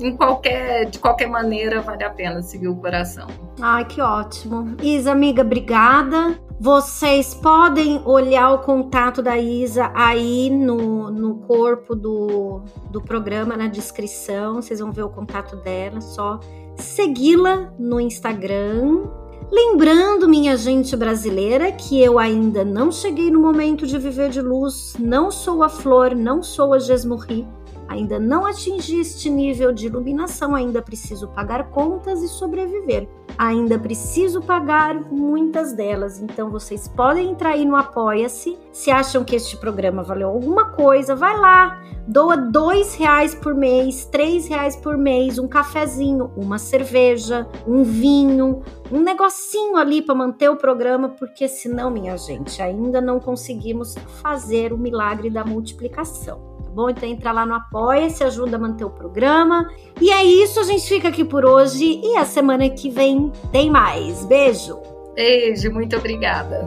em qualquer, de qualquer maneira, vale a pena seguir o coração. Ai, que ótimo. Isa, amiga, obrigada. Vocês podem olhar o contato da Isa aí no, no corpo do, do programa, na descrição. Vocês vão ver o contato dela. Só segui-la no Instagram. Lembrando, minha gente brasileira, que eu ainda não cheguei no momento de viver de luz, não sou a flor, não sou a Gesmurri ainda não atingi este nível de iluminação, ainda preciso pagar contas e sobreviver. Ainda preciso pagar muitas delas. Então vocês podem entrar aí no Apoia-se. Se acham que este programa valeu alguma coisa, vai lá, doa dois reais por mês, três reais por mês, um cafezinho, uma cerveja, um vinho, um negocinho ali para manter o programa, porque senão, minha gente, ainda não conseguimos fazer o milagre da multiplicação tá bom? Então entra lá no Apoia-se, ajuda a manter o programa. E é isso, a gente fica aqui por hoje e a semana que vem tem mais. Beijo! Beijo, muito obrigada.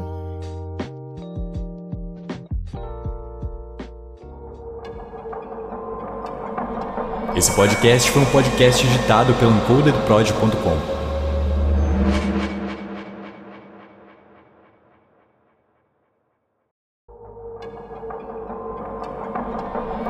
Esse podcast foi um podcast editado pelo encodedprod.com.